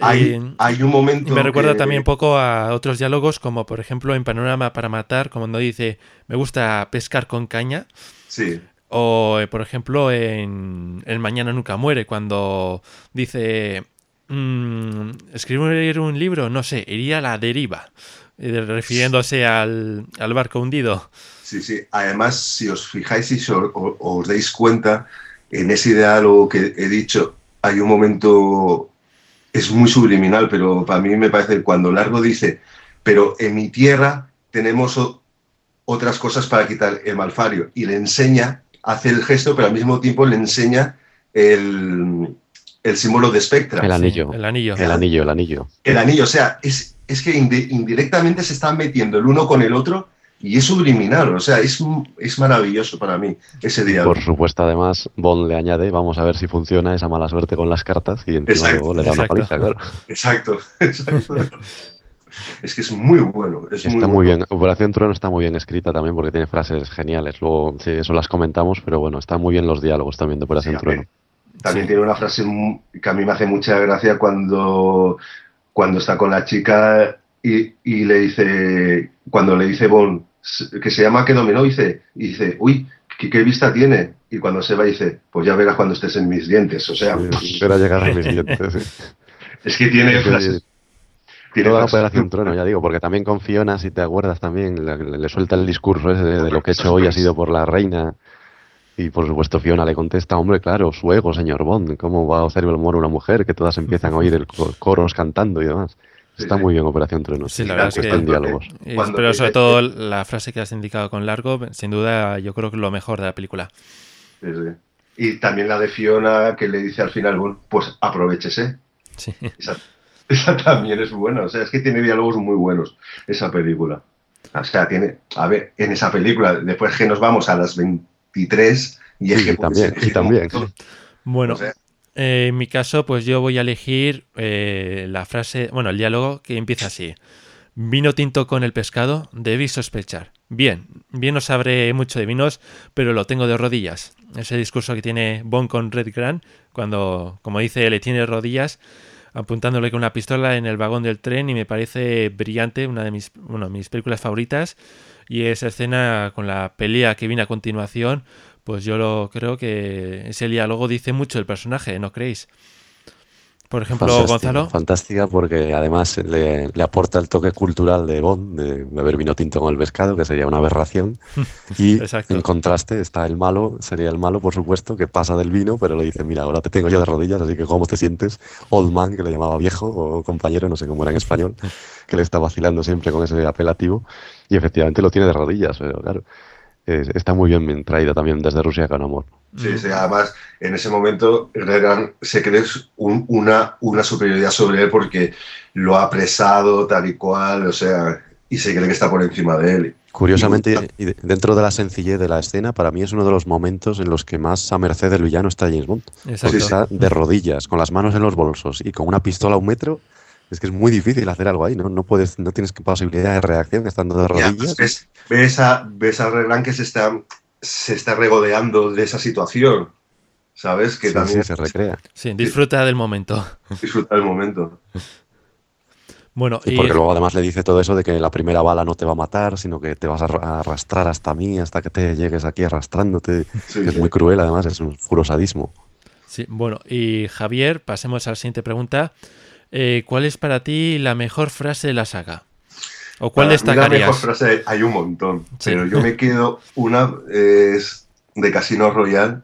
Hay, eh, hay un momento. Y me recuerda que- también un poco a otros diálogos, como por ejemplo en Panorama para Matar, como cuando dice, me gusta pescar con caña. Sí, O, eh, por ejemplo, en El Mañana Nunca Muere, cuando dice, mm, escribir un libro, no sé, iría a la deriva, eh, refiriéndose al, al barco hundido. sí, sí. Además, si os fijáis y si os, o- os dais cuenta, en ese diálogo que he dicho, hay un momento. Es muy subliminal, pero para mí me parece cuando Largo dice, pero en mi tierra tenemos otras cosas para quitar el malfario. Y le enseña, hace el gesto, pero al mismo tiempo le enseña el, el símbolo de Spectra. El anillo. El anillo. El anillo, el anillo. El anillo, o sea, es, es que indi- indirectamente se están metiendo el uno con el otro y es subliminal, o sea, es, es maravilloso para mí ese diálogo. Por supuesto, además, Bond le añade, vamos a ver si funciona esa mala suerte con las cartas y encima Exacto, luego le da una paliza, claro. Exacto, exacto. es que es muy bueno. Es Está muy, muy bueno. bien. Operación Trueno está muy bien escrita también porque tiene frases geniales. Luego, sí, eso las comentamos, pero bueno, están muy bien los diálogos también de Operación Sí, Trueno. También Sí. tiene una frase que a mí me hace mucha gracia cuando, cuando está con la chica y, y le dice, cuando le dice Bond, que se llama que dominó, dice, y dice, uy, ¿qué, qué vista tiene? Y cuando se va dice, pues ya verás cuando estés en mis dientes. O sea, Sí, Espera llegar a mis dientes. sí. *laughs* es que tiene frases. Tiene Toda la Operación Trueno, ya digo, porque también con Fiona, si te acuerdas también, le, le suelta el discurso ese de, de lo que he hecho hoy ha sido por la reina. Y por supuesto Fiona le contesta, hombre, claro, su ego, señor Bond, ¿cómo va a hacer el amor a una mujer? Que todas empiezan a oír el co- coros cantando y demás. Está Sí, sí. muy bien Operación Trueno. Sí, la verdad es que- en diálogos. Pero sobre todo la frase que has indicado con Largo, sin duda yo creo que es lo mejor de la película. Sí, sí. Y también la de Fiona que le dice al final, pues aprovechese. Sí. Esa, esa también es buena. O sea, es que tiene diálogos muy buenos esa película. O sea, tiene, a ver, en esa película, después que nos vamos a las 23 y es Sí, que también, y también. Bueno, O sea, eh, en mi caso, pues yo voy a elegir eh, la frase, bueno, el diálogo que empieza así. Vino tinto con el pescado, debí sospechar. Bien, bien no sabré mucho de vinos, pero lo tengo de rodillas. Ese discurso que tiene Bond con Red Grant, cuando, como dice, le tiene rodillas, apuntándole con una pistola en el vagón del tren y me parece brillante, una de mis, bueno, mis películas favoritas. Y esa escena con la pelea que viene a continuación, pues yo lo creo que ese diálogo dice mucho del personaje, ¿no creéis? Por ejemplo, Fantástica, Gonzalo. Fantástica porque además le, le aporta el toque cultural de Bond, de beber vino tinto con el pescado, que sería una aberración. *laughs* Y en contraste está el malo, sería el malo, por supuesto, que pasa del vino, pero le dice, mira, ahora te tengo yo de rodillas, así que ¿cómo te sientes? Old man, que le llamaba viejo, o compañero, no sé cómo era en español, *laughs* que le está vacilando siempre con ese apelativo. Y efectivamente lo tiene de rodillas, pero claro, está muy bien traída también desde Rusia con amor. sí, sí, además, en ese momento, Reagan se cree un- una, una superioridad sobre él porque lo ha apresado tal y cual, o sea, y se cree que está por encima de él. Curiosamente, y de- dentro de la sencillez de la escena, para mí es uno de los momentos en los que más a merced del villano está James Bond. Exacto. Porque está de rodillas, con las manos en los bolsos y con una pistola a un metro. Es que es muy difícil hacer algo ahí, ¿no? No puedes, no tienes posibilidad de reacción estando de Y además rodillas. ves, ves a, ves a que se está, se está regodeando de esa situación, ¿sabes? Que Sí, también sí, se recrea. Sí, disfruta del momento. *laughs* disfruta el momento. Bueno, Y y porque luego además le dice todo eso de que la primera bala no te va a matar, sino que te vas a arra- a arrastrar hasta mí, hasta que te llegues aquí arrastrándote. Sí, que es sí. muy cruel, además, es un puro sadismo. sí, bueno, y Javier, pasemos a la siguiente pregunta. Eh, ¿Cuál es para ti la mejor frase de la saga? ¿O cuál mí La destacarías? mejor frase hay un montón, Sí. pero yo me quedo una es de Casino Royale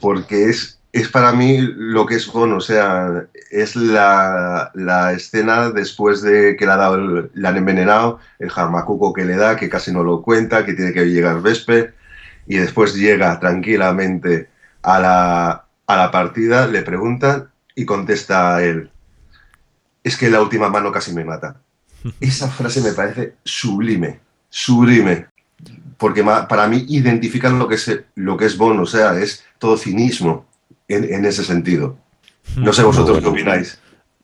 porque es, es para mí lo que es Bond, o sea, es la, la escena después de que le, ha dado el- le han envenenado, el jarmacuco que le da, que casi no lo cuenta, que tiene que llegar Vesper, y después llega tranquilamente a la, a la partida, le preguntan y contesta a él, es que la última mano casi me mata. Esa frase me parece sublime, sublime. porque para mí identifican lo que es, lo que es Bond, o sea, es todo cinismo en, ese sentido. No sé vosotros qué opináis.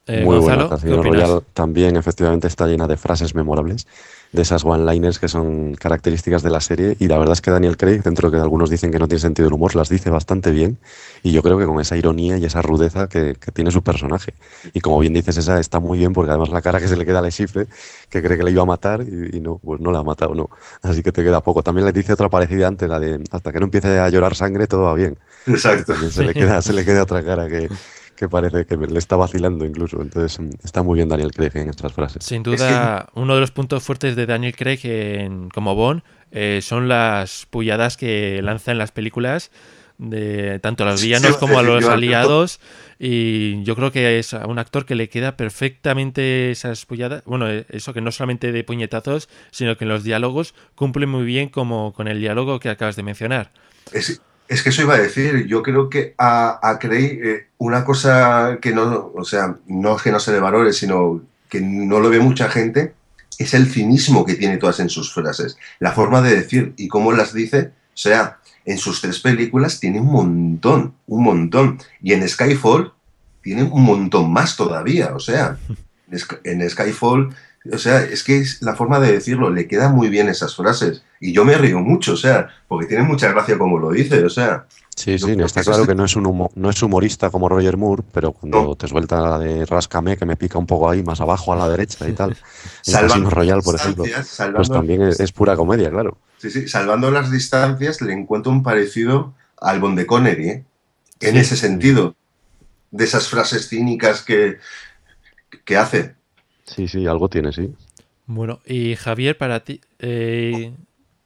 Eh, Muy buena. Casino Royale también efectivamente está llena de frases memorables de esas one-liners que son características de la serie. Y la verdad es que Daniel Craig, dentro de que algunos dicen que no tiene sentido del humor, las dice bastante bien. Y yo creo que con esa ironía y esa rudeza que, tiene su personaje. Y como bien dices, esa está muy bien porque además la cara que se le queda a Le que cree que le iba a matar y, no, pues no la ha matado, no. Así que te queda poco. También le dice otra parecida antes, la de hasta que no empiece a llorar sangre, todo va bien. Exacto. se le queda, se le queda otra cara que, que parece que le está vacilando incluso. Entonces mm, está muy bien Daniel Craig en estas frases. Sin duda, uno de los puntos fuertes de Daniel Craig en, como Bond eh, son las pulladas que lanza en las películas de tanto a los villanos como a los aliados y yo creo que es un actor que le queda perfectamente esas pulladas, bueno, eh, eso que no solamente de puñetazos, sino que en los diálogos cumple muy bien como con el diálogo que acabas de mencionar. Es, es que eso iba a decir, yo creo que a, a Craig eh, una cosa que no, o sea, no es que no se le valore, sino que no lo ve mucha gente, es el cinismo que tiene todas en sus frases, la forma de decir y cómo las dice, o sea, en sus tres películas tiene un montón, un montón, y en Skyfall tiene un montón más todavía, o sea, en Skyfall o sea, es que es la forma de decirlo, le quedan muy bien esas frases. Y yo me río mucho, o sea, porque tiene mucha gracia como lo dice, o sea. Sí, sí, está claro que no es, un no es humorista como Roger Moore, pero cuando te suelta la de Rascame, que me pica un poco ahí más abajo a la derecha y tal, *laughs* en Casino Royal, por ejemplo, pues también es, pura comedia, claro. Sí, sí, salvando las distancias, le encuentro un parecido al Bond de Connery, ¿eh? en ese sentido, de esas frases cínicas que, que hace. Sí, sí, algo tiene, sí. Bueno, y Javier, para ti. Eh...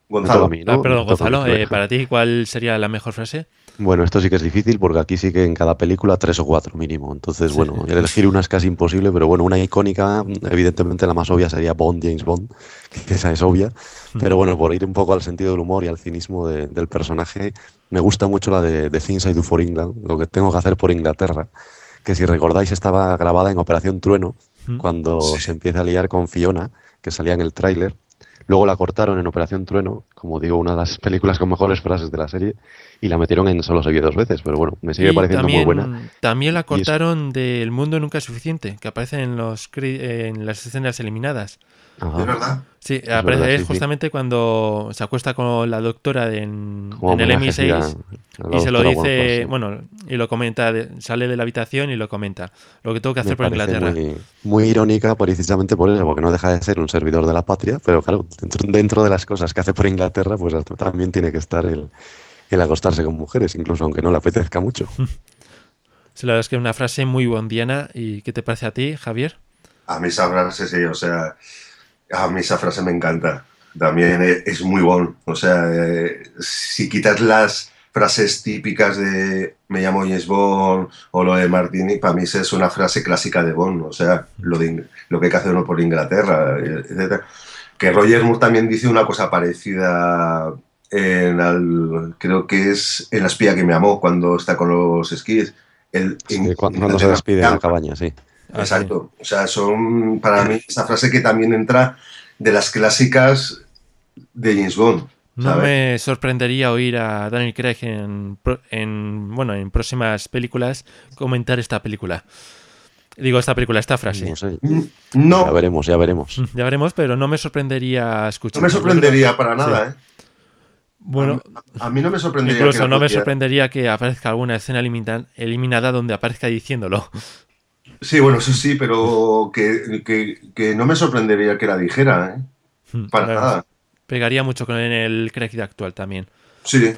Gonzalo. Ah, perdón, Gonzalo, eh, para ti, ¿cuál sería la mejor frase? Bueno, esto sí que es difícil porque aquí sí que en cada película tres o cuatro mínimo. Entonces, bueno, elegir una es casi imposible, pero bueno, una icónica, evidentemente la más obvia sería Bond, James Bond, *laughs* que esa es obvia. Pero bueno, por ir un poco al sentido del humor y al cinismo del personaje, me gusta mucho la de, de Things I Do for England, lo que tengo que hacer por Inglaterra, que si recordáis estaba grabada en Operación Trueno, cuando se empieza a liar con Fiona, que salía en el tráiler. Luego la cortaron en Operación Trueno, como digo, una de las películas con mejores frases de la serie, y la metieron en Solo se vio dos veces, pero bueno, me sigue pareciendo muy buena. También la cortaron de El mundo nunca es suficiente, que aparece en, los, en las escenas eliminadas. ¿Es verdad? Sí, es, justamente cuando se acuesta con la doctora en, el MI6 y se lo dice, bueno, y lo comenta, sale de la habitación y lo comenta, lo que tengo que hacer por Inglaterra. Muy, irónica precisamente por eso, porque no deja de ser un servidor de la patria, pero claro, dentro, de las cosas que hace por Inglaterra, pues también tiene que estar el, el acostarse con mujeres, incluso aunque no le apetezca mucho. *laughs* Sí, la verdad es que es una frase muy bondiana. ¿Y qué te parece a ti, Javier? A mí esa frase sí, o sea, a mí esa frase me encanta. También es muy bon. O sea, eh, si quitas las frases típicas de me llamo James Bond o lo de Martini, para mí es una frase clásica de Bond. O sea, lo, de, lo que hay que hacer uno por Inglaterra, etc. Que Roger Moore también dice una cosa parecida en creo que es en la espía que me amó cuando está con los esquís. El, cuando, se despide de la cabaña, sí. Ah, Exacto. O sea, son para mí esa frase que también entra de las clásicas de James Bond. No me sorprendería oír a Daniel Craig en, en, bueno, en próximas películas comentar esta película. Digo, esta película, esta frase. No, Ya veremos, ya veremos. Mm, ya veremos, pero no me sorprendería escuchar. No me sorprendería para nada, ¿eh? Bueno, a, mí no me sorprendería. Incluso no me sorprendería que aparezca alguna escena eliminada donde aparezca diciéndolo. Sí, bueno, eso sí, pero que, no me sorprendería que la dijera, ¿eh? Hmm, para nada. Pegaría mucho con el Craig actual también. Sí.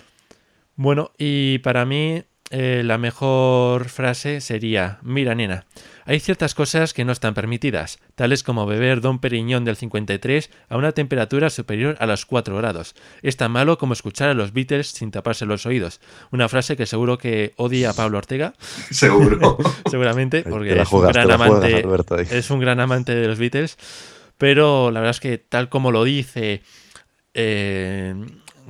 Bueno, y para mí eh, la mejor frase sería, mira nena, hay ciertas cosas que no están permitidas, tales como beber Don Periñón del 53 a una temperatura superior a los 4 grados. Es tan malo como escuchar a los Beatles sin taparse los oídos. Una frase que seguro que odia a Pablo Ortega. *laughs* Seguro. *laughs* Seguramente, porque es, un gran amante, es un gran amante de los Beatles. Pero la verdad es que tal como lo dice, eh,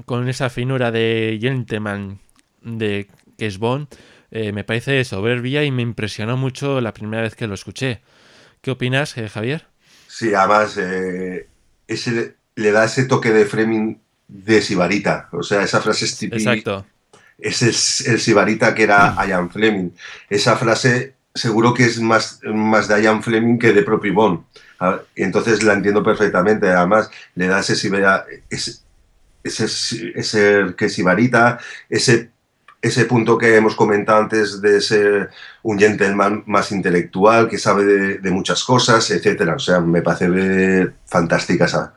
con esa finura de gentleman de que es Bond, eh, me parece soberbia y me impresionó mucho la primera vez que lo escuché. ¿Qué opinas, eh, Javier? Sí, además eh, ese, le da ese toque de framing de Sibarita. O sea, esa frase es típica. Exacto. Es el Sibarita que era Ian Fleming. Esa frase seguro que es más, más de Ian Fleming que de propio Bond. Ah, Entonces la entiendo perfectamente. Además, le da ese ese, ese, ese que Sibarita, ese, ese punto que hemos comentado antes de ser un gentleman más intelectual, que sabe de, de muchas cosas, etcétera. O sea, me parece fantástica esa,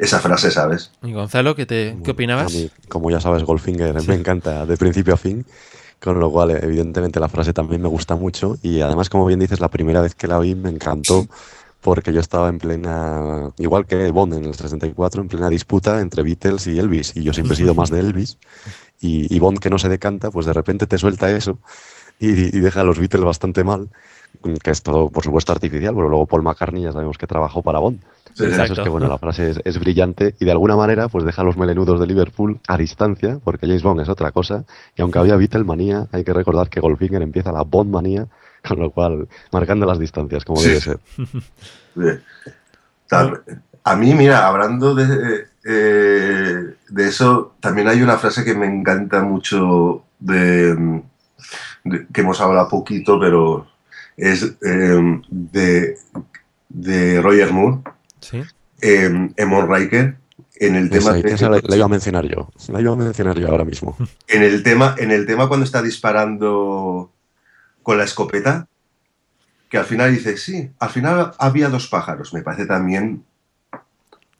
esa frase, ¿sabes? Y Gonzalo, ¿qué, te, ¿qué opinabas? A mí, como ya sabes, Goldfinger me encanta de principio a fin, con lo cual, evidentemente, la frase también me gusta mucho. Y además, como bien dices, la primera vez que la vi me encantó porque yo estaba en plena, igual que Bond en el 64, en plena disputa entre Beatles y Elvis. Y yo siempre he sido más de Elvis. Y, y Bond, que no se decanta, pues de repente te suelta eso y, y deja a los Beatles bastante mal que es todo, por supuesto, artificial, pero luego Paul McCartney ya sabemos que trabajó para Bond. Sí, El caso es que, bueno, la frase es, es brillante y de alguna manera, pues deja a los melenudos de Liverpool a distancia, porque James Bond es otra cosa, y aunque había Beatlemanía, hay que recordar que Goldfinger empieza la Bondmanía, con lo cual, marcando las distancias, como Sí. debe ser. De- tal- a mí, mira, hablando de, eh, de eso, también hay una frase que me encanta mucho de, de- que hemos hablado poquito, pero es eh, de, de Roger Moore, Sí. eh, en Moonraker, en el tema Esa, de- esa la, la iba a mencionar yo, la iba a mencionar yo ahora mismo. *laughs* en el tema, en el tema cuando está disparando con la escopeta, que al final dice, sí, al final había dos pájaros. Me parece también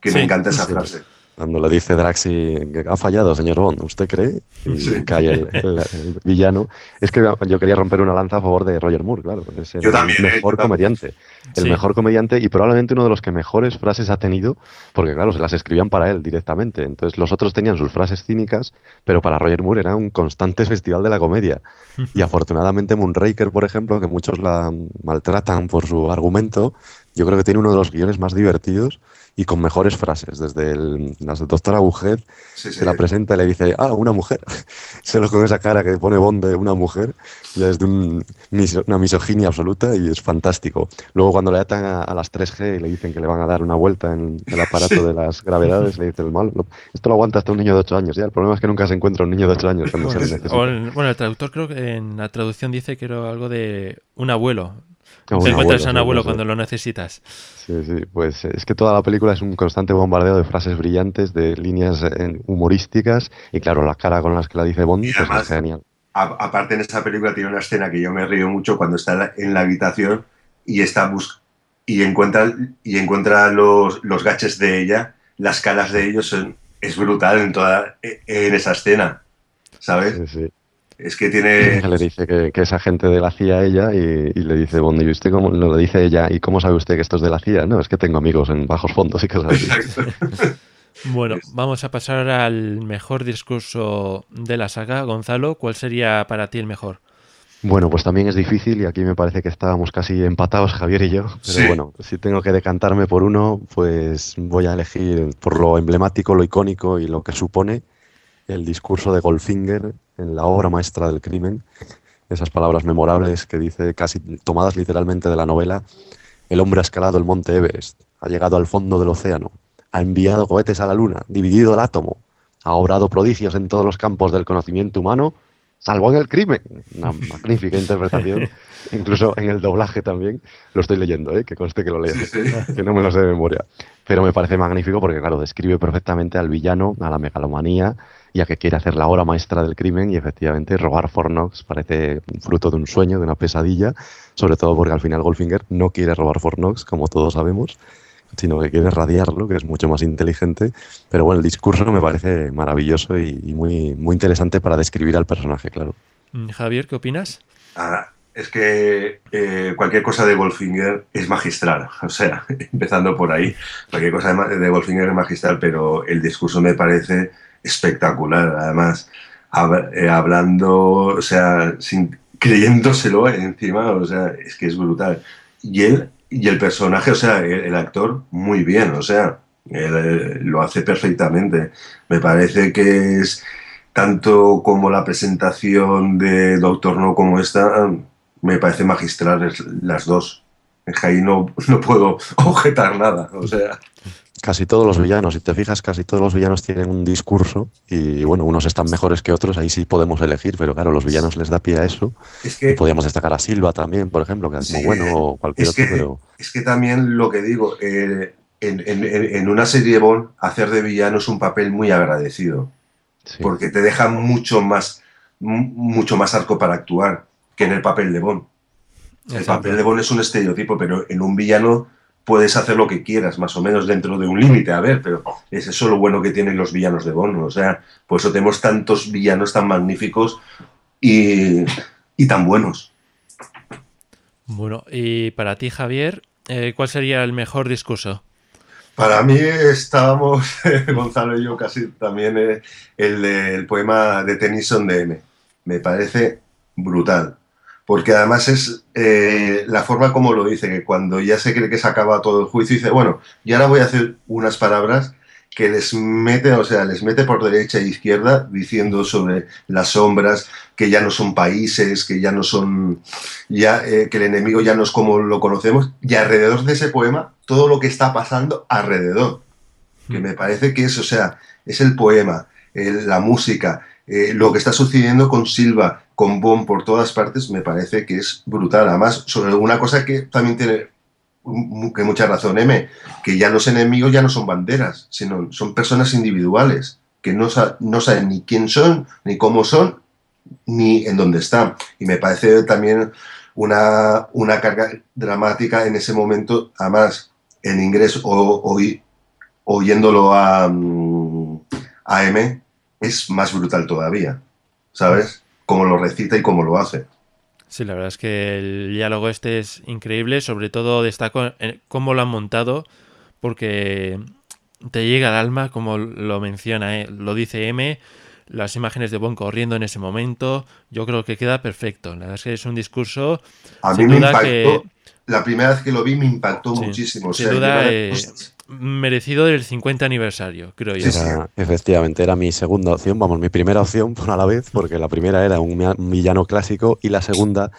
que Sí, me encanta esa sí. frase. Cuando le dice Draxi que ha fallado, señor Bond, ¿usted cree? Y Sí. *laughs* cae el, el- el villano. Es que yo quería romper una lanza a favor de Roger Moore, claro. Es el Yo también, ¿eh? mejor Yo comediante. El Sí. mejor comediante y probablemente uno de los que mejores frases ha tenido, porque claro, se las escribían para él directamente. Entonces los otros tenían sus frases cínicas, pero para Roger Moore era un constante festival de la comedia. *laughs* Y afortunadamente Moonraker, por ejemplo, que muchos la maltratan por su argumento, yo creo que tiene uno de los guiones más divertidos y con mejores frases. Desde el, las de Doctor Agujet, Sí, sí. se la presenta y le dice, ah, una mujer. *laughs* Solo con esa cara que pone Bond de una mujer, es de un una misoginia absoluta y es fantástico. Luego cuando le atan a, a las 3G y le dicen que le van a dar una vuelta en el aparato de las gravedades, le dice el mal, "Lo- esto lo aguanta hasta un niño de 8 años. Ya, el problema es que nunca se encuentra un niño de 8 años cuando se *laughs* le necesita. El- bueno, el traductor creo que en la traducción dice que era algo de un abuelo. Un Te encuentras abuelo, a un sí, abuelo pues, cuando lo necesitas. Sí, sí, pues es que toda la película es un constante bombardeo de frases brillantes, de líneas eh, humorísticas y claro, la cara con las que la dice Bond pues, además- es genial. A- aparte en esa película tiene una escena que yo me río mucho cuando está en la, habitación y está bus y encuentra y encuentra los, los gaches de ella, las caras de ellos son, es brutal en toda en esa escena, ¿sabes? Sí, sí. Es que tiene *laughs* le dice que, que es agente de la CIA ella y, y le dice Bond, ¿y usted cómo no le dice ella? ¿Y cómo sabe usted que esto es de la CIA? No, es que tengo amigos en bajos fondos y cosas así. Exacto. *laughs* Bueno, vamos a pasar al mejor discurso de la saga. Gonzalo, ¿cuál sería para ti el mejor? Bueno, pues también es difícil y aquí me parece que estábamos casi empatados Javier y yo. Pero Sí. bueno, si tengo que decantarme por uno, pues voy a elegir por lo emblemático, lo icónico y lo que supone el discurso de Goldfinger en la obra maestra del crimen. Esas palabras memorables que dice, casi tomadas literalmente de la novela, el hombre ha escalado el monte Everest, ha llegado al fondo del océano, ha enviado cohetes a la luna, dividido el átomo, ha obrado prodigios en todos los campos del conocimiento humano, salvo en el crimen. Una *laughs* magnífica interpretación. Incluso en el doblaje también. Lo estoy leyendo, ¿eh? que conste que lo leo, *laughs* que no me lo sé de memoria. Pero me parece magnífico porque, claro, describe perfectamente al villano, a la megalomanía y a que quiere hacer la obra maestra del crimen y efectivamente robar Fornox parece fruto de un sueño, de una pesadilla, sobre todo porque al final Goldfinger no quiere robar Fornox, como todos sabemos, sino que quiere radiarlo, que es mucho más inteligente. Pero bueno, el discurso me parece maravilloso y, y muy, muy interesante para describir al personaje, claro. Mm, Javier, ¿qué opinas? Ah, es que eh, cualquier cosa de Wolfinger es magistral, o sea, *laughs* empezando por ahí, cualquier cosa de, de Wolfinger es magistral, pero el discurso me parece espectacular, además, hab- eh, hablando, o sea, creyéndoselo encima, o sea, es que es brutal. Y él, y el personaje, o sea, el, actor, muy bien, o sea, eh, lo hace perfectamente. Me parece que es tanto como la presentación de Doctor No como esta, me parece magistral las dos. Ahí no puedo *laughs* objetar nada. O sea, casi todos los villanos, si te fijas, casi todos los villanos tienen un discurso y bueno, unos están mejores que otros, ahí sí podemos elegir, pero claro, los villanos les da pie a eso. Es que, Podríamos destacar a Silva también, por ejemplo, que es muy bueno, o cualquier es otro, que, pero es que también lo que digo, eh, en, en- en- en una serie de Bond, hacer de villano es un papel muy agradecido, sí. porque te deja mucho más, mu- mucho más arco para actuar que en el papel de Bond. El Exacto. papel de Bond es un estereotipo, pero en un villano puedes hacer lo que quieras, más o menos dentro de un límite, a ver, pero es eso lo bueno que tienen los villanos de Bond, o sea, por eso tenemos tantos villanos tan magníficos y, y tan buenos. Bueno, y para ti, Javier, eh, ¿cuál sería el mejor discurso? Para mí estábamos, *laughs* Gonzalo y yo casi también, eh, el, del poema de Tennyson de M. Me parece brutal. Porque además es eh, la forma como lo dice, que cuando ya se cree que se acaba todo el juicio, dice, bueno, y ahora voy a hacer unas palabras que les mete, o sea, les mete por derecha e izquierda diciendo sobre las sombras, que ya no son países, que ya no son, ya, eh, que el enemigo ya no es como lo conocemos, y alrededor de ese poema, todo lo que está pasando alrededor, que me parece que es, o sea, es el poema, el- la música, eh, lo que está sucediendo con Silva, con Bon por todas partes, me parece que es brutal. Además, sobre una cosa que también tiene que mucha razón, M, que ya los enemigos ya no son banderas, sino son personas individuales, que no, no saben ni quién son, ni cómo son, ni en dónde están. Y me parece también una, una carga dramática en ese momento, además, en inglés o, oyéndolo a, mm, a M, es más brutal todavía, ¿sabes? Cómo lo recita y cómo lo hace. Sí, la verdad es que el diálogo este es increíble, sobre todo destaco cómo lo han montado, porque te llega al alma, como lo menciona, ¿eh? lo dice M, las imágenes de Bond corriendo en ese momento, yo creo que queda perfecto. La verdad es que es un discurso, A mí sin me duda impactó, que la primera vez que lo vi me impactó Sí, muchísimo. O sin sea, duda, eh, merecido del 50 aniversario, creo yo. Sí, sí. Era- efectivamente, era mi segunda opción, vamos, mi primera opción por a la vez, porque la primera era un villano clásico y la segunda,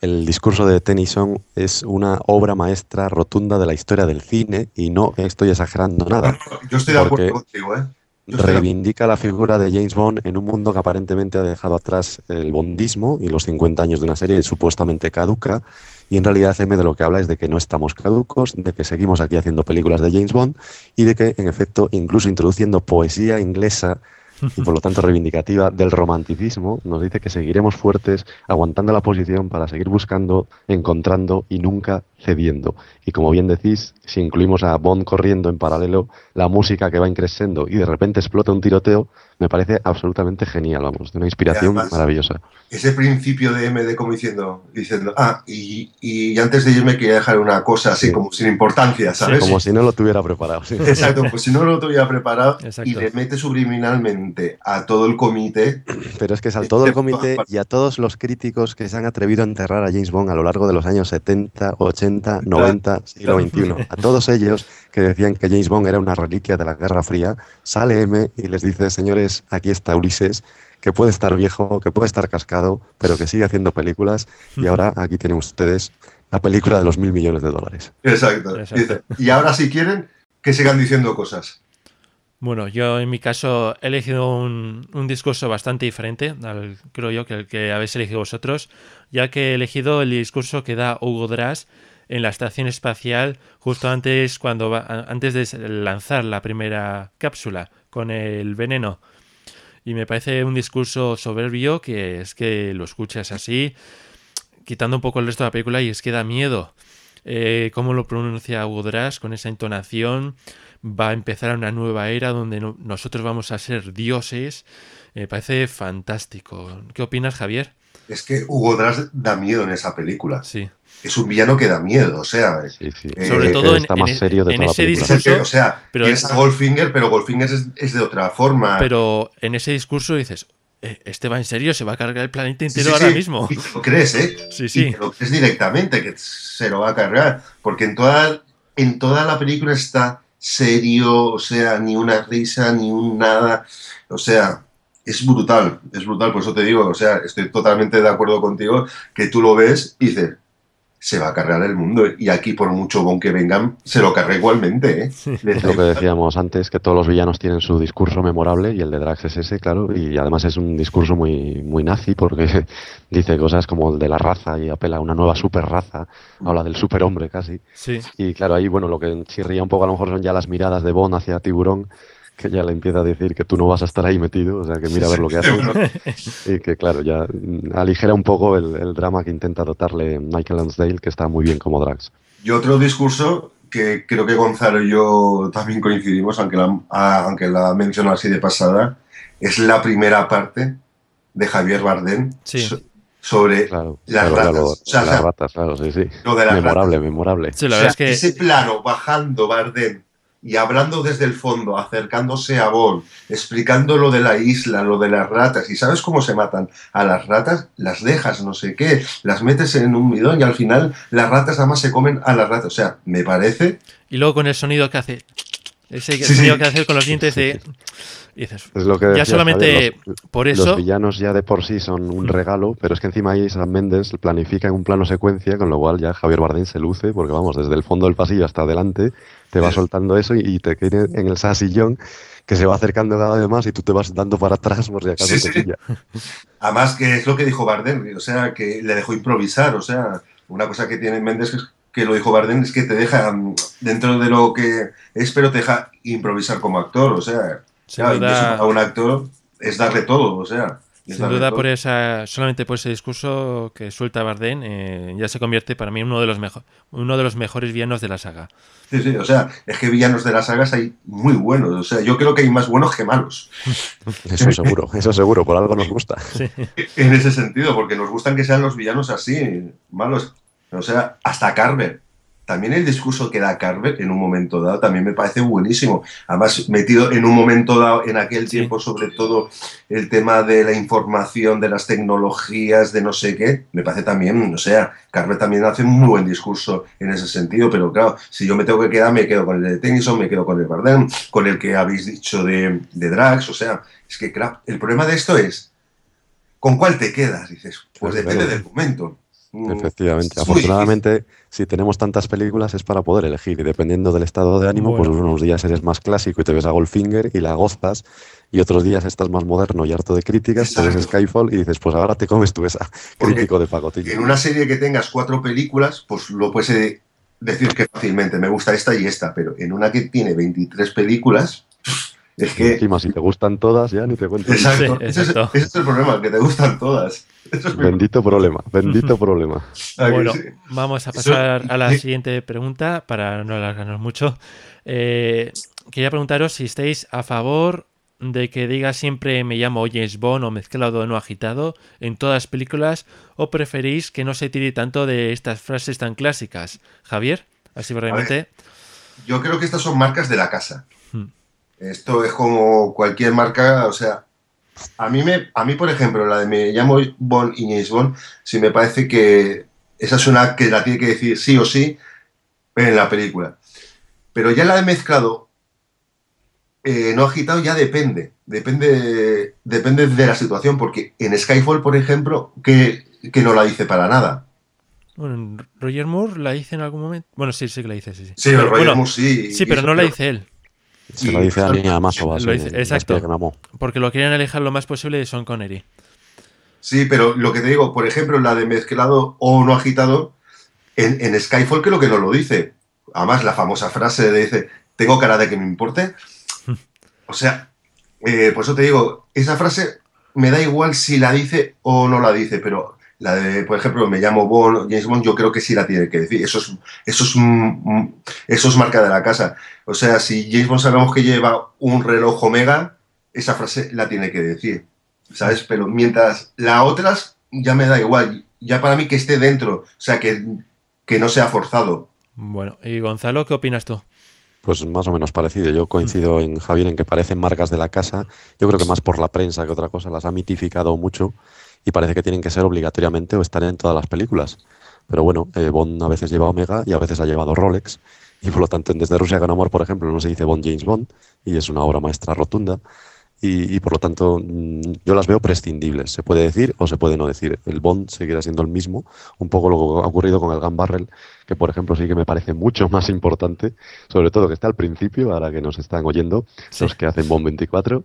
el discurso de Tennyson es una obra maestra rotunda de la historia del cine y no estoy exagerando nada. yo estoy de porque- acuerdo contigo, ¿eh? Reivindica la figura de James Bond en un mundo que aparentemente ha dejado atrás el bondismo y los 50 años de una serie supuestamente caduca. Y en realidad M de lo que habla es de que no estamos caducos, de que seguimos aquí haciendo películas de James Bond y de que, en efecto, incluso introduciendo poesía inglesa y por lo tanto reivindicativa del romanticismo, nos dice que seguiremos fuertes, aguantando la posición para seguir buscando, encontrando y nunca cediendo. Y como bien decís, si incluimos a Bond corriendo en paralelo, la música que va increciendo y de repente explota un tiroteo, me parece absolutamente genial, vamos, de una inspiración además- maravillosa. Ese principio de MD como diciendo, diciendo ah, y, y antes de irme quería dejar una cosa así Sí. como sin importancia, ¿sabes? Como si no lo tuviera preparado. sí. Exacto, pues si no lo tuviera preparado Exacto. y le mete subliminalmente a todo el comité, Pero es que es a todo el comité y a todos los críticos que se han atrevido a enterrar a James Bond a lo largo de los años 70, 80, 90, siglo XXI. A todos ellos que decían que James Bond era una reliquia de la Guerra Fría, sale M y les dice, señores, aquí está Ulises, que puede estar viejo, que puede estar cascado, pero que sigue haciendo películas y ahora aquí tienen ustedes la película de los mil millones de dólares. exacto, y ahora si quieren, que sigan diciendo cosas. Bueno, yo en mi caso he elegido un, un discurso bastante diferente, al, creo yo, que el que habéis elegido vosotros, ya que he elegido el discurso que da Hugo Drass en la estación espacial justo antes, cuando va, antes de lanzar la primera cápsula con el veneno. Y me parece un discurso soberbio que es que lo escuchas así, quitando un poco el resto de la película y es que da miedo. Eh, cómo lo pronuncia Drass con esa entonación. Va a empezar una nueva era donde no- nosotros vamos a ser dioses. Me parece fantástico. ¿Qué opinas, Javier? Es que Hugo Drass da miedo en esa película. Sí. Es un villano que da miedo, o sea, Sí, sí. Eh, Sobre que todo en, está en más serio de en toda la ese película. es el discurso. que- o sea, pero tienes es- a Goldfinger, pero Goldfinger es, es de otra forma. Pero en ese discurso dices, "Eh, este va en serio, se va a cargar el planeta entero sí, ahora sí. mismo. Y lo crees, ¿eh? Sí, sí. lo crees directamente que se lo va a cargar. Porque en toda, en toda la película está serio, o sea, ni una risa, ni un nada. O sea, es brutal, es brutal. Por eso te digo, o sea, estoy totalmente de acuerdo contigo que tú lo ves y dices, se va a cargar el mundo. Y aquí, por mucho bon que vengan, se lo carga igualmente. ¿eh? Es lo que decíamos antes, que todos los villanos tienen su discurso memorable y el de Drax es ese, claro, y además es un discurso muy, muy nazi porque *laughs* dice cosas como el de la raza y apela a una nueva super raza, habla del superhombre casi. Sí. Y claro, ahí, bueno, lo que chirría un poco a lo mejor son ya las miradas de Bond hacia Tiburón, que ya le empieza a decir que tú no vas a estar ahí metido, o sea, que mira a ver lo que haces. *laughs* y que, claro, ya aligera un poco el, el drama que intenta dotarle Michael Lansdale, que está muy bien como Drax. Y otro discurso que creo que Gonzalo y yo también coincidimos, aunque la, ah, aunque la menciono así de pasada, es la primera parte de Javier Bardem Sí. so- sobre Claro, las claro, ratas. claro, O sea, las ratas, claro, sí, sí. lo de las memorable, memorable. Sí, la O sea, es que. ese plano bajando Bardem y hablando desde el fondo, acercándose a Bond, explicando lo de la isla, lo de las ratas, y sabes cómo se matan a las ratas, las dejas, no sé qué, las metes en un bidón y al final las ratas nada más se comen a las ratas. O sea, me parece Y luego con el sonido que hace. Ese Sí, sonido sí. que hace con los dientes de. *laughs* Y dices, Es lo que ya decía solamente Javier, los- por Los eso. villanos ya de por sí son un regalo, pero es que encima ahí Sam Mendes planifica en un plano secuencia, con lo cual ya Javier Bardem se luce, porque vamos, desde el fondo del pasillo hasta adelante, te va soltando eso y, y te queda en el sasillón que se va acercando cada vez más y tú te vas dando para atrás por si acaso Sí, te sí. *laughs* Además, que es lo que dijo Bardem, o sea, que le dejó improvisar, o sea, una cosa que tiene Méndez es que lo dijo Bardem es que te deja mm, dentro de lo que es, pero te deja improvisar como actor, o sea, Sin claro, y duda- eso a un actor es darle todo, o sea. es Sin duda todo. por esa, solamente por ese discurso que suelta Bardem, eh, ya se convierte para mí en uno de los mejor, uno de los mejores villanos de la saga. Sí, sí, o sea, es que villanos de las sagas hay muy buenos, o sea, yo creo que hay más buenos que malos, *laughs* Eso seguro, eso seguro, por algo nos gusta. en ese sentido, porque nos gustan que sean los villanos así, malos, o sea, hasta Carver. También el discurso que da Carver en un momento dado también me parece buenísimo. Además, metido en un momento dado, en aquel Sí. tiempo, sobre todo el tema de la información, de las tecnologías, de no sé qué, me parece también, o sea, Carver también hace un muy buen discurso en ese sentido, pero claro, si yo me tengo que quedar, me quedo con el de Tennyson, me quedo con el Bardem, con el que habéis dicho de, de Drax, o sea, es que, claro, el problema de esto es, ¿con cuál te quedas? Dices, pues Claro, depende claro. del momento. Efectivamente. Afortunadamente, si tenemos tantas películas es para poder elegir. Y dependiendo del estado de ánimo, Bueno. pues unos días eres más clásico y te ves a Goldfinger y la gozas. Y otros días estás más moderno y harto de críticas, te ves Exacto. Skyfall y dices, pues ahora te comes tú esa Porque crítico de pacotillo. En una serie que tengas cuatro películas, pues lo puedes eh, decir que fácilmente me gusta esta y esta, pero en una que tiene 23 películas, es *laughs* que... encima, si te gustan todas, ya ni te cuento. Exacto, Sí, ese, es, exacto. ese es el problema, que te gustan todas. Mi- Bendito problema, bendito *laughs* problema. Ah, Bueno, sí. vamos a Eso- pasar a la siguiente pregunta para no alargarnos mucho. Eh, quería preguntaros si estáis a favor de que diga siempre me llamo James Bond o mezclado o no agitado en todas las películas o preferís que no se tire tanto de estas frases tan clásicas. Javier, así brevemente. Yo creo que estas son marcas de la casa. Esto es como cualquier marca, o sea, a mí, me, a mí por ejemplo, la de me llamo Bond y James Bond, sí me parece que esa es una que la tiene que decir sí o sí en la película. Pero ya la de mezclado, eh, no agitado, ya depende. Depende, depende de la situación, porque en Skyfall, por ejemplo, que, que no la dice para nada. Bueno, Roger Moore la dice en algún momento. Bueno, sí, sí que la dice, sí. Sí, Sí, Pero, Roger bueno, Moore sí. sí, pero no la dice él. Se lo dice mí a. Lo dice- exacto. Que me amó. Porque lo querían alejar lo más posible de Sean Connery. Sí, pero lo que te digo, por ejemplo, la de mezclado o no agitado, en, en Skyfall creo que no lo dice. Además, la famosa frase de dice, tengo cara de que me importe. *laughs* O sea, eh, por eso te digo, esa frase me da igual si la dice o no la dice, pero la de, por ejemplo, me llamo Bond, James Bond, yo creo que sí la tiene que decir. Eso es, eso es, eso es marca de la casa. O sea, si James Bond sabemos que lleva un reloj Omega, esa frase la tiene que decir. ¿Sabes? Pero mientras las otras ya me da igual. Ya para mí que esté dentro. O sea, que, que no sea forzado. Bueno, y Gonzalo, ¿qué opinas tú? Pues más o menos parecido. Yo coincido en Javier en que parecen marcas de la casa. Yo creo que más por la prensa que otra cosa las ha mitificado mucho y parece que tienen que ser obligatoriamente o estar en todas las películas. Pero bueno, eh, Bond a veces lleva Omega y a veces ha llevado Rolex. Y por lo tanto, en Desde Rusia con Amor, por ejemplo, no se dice Bond James Bond y es una obra maestra rotunda. y, por lo tanto mm, yo las veo prescindibles. Se puede decir o se puede no decir. El Bond seguirá siendo el mismo, un poco lo que ha ocurrido con el Gun Barrel, que por ejemplo sí que me parece mucho *laughs* más importante, sobre todo que está al principio, ahora que nos están oyendo, los que hacen Bond 24.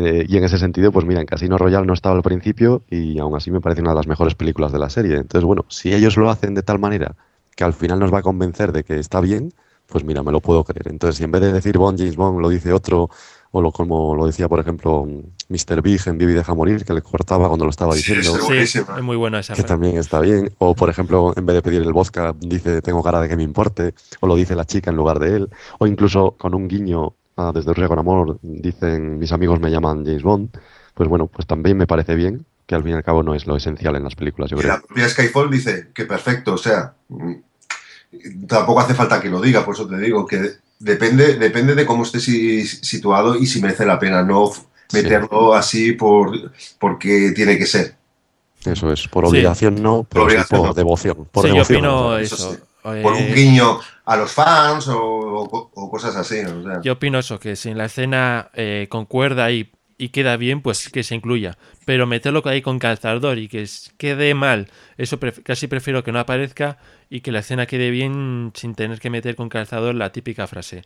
Eh, y en ese sentido, pues mira, en Casino Royale no estaba al principio y aún así me parece una de las mejores películas de la serie. Entonces, bueno, si ellos lo hacen de tal manera que al final nos va a convencer de que está bien, pues mira, me lo puedo creer. Entonces, si en vez de decir Bond, James Bond, lo dice otro, o lo, como lo decía, por ejemplo, Mr. Big en Vivi deja morir, que le cortaba cuando lo estaba diciendo. Sí, es muy buena esa. Que también está bien. O, por ejemplo, en vez de pedir el vodka, dice tengo cara de que me importe. O lo dice la chica en lugar de él. O incluso con un guiño desde Rusia con Amor, dicen mis amigos me llaman James Bond. Pues bueno, pues también me parece bien, que al fin y al cabo no es lo esencial en las películas, yo creo. la propia Skyfall dice que perfecto, o sea, tampoco hace falta que lo diga, por eso te digo que depende, depende de cómo esté situado y si merece la pena, no meterlo así por, porque tiene que ser. Eso es, por obligación no, pero por, devoción. Por sí, yo opino eso. Por un guiño a los fans o, cosas así. Yo opino eso, que si en la escena eh, concuerda y y queda bien, pues que se incluya. Pero meterlo ahí con calzador y que quede mal, eso casi prefiero que no aparezca y que la escena quede bien sin tener que meter con calzador la típica frase.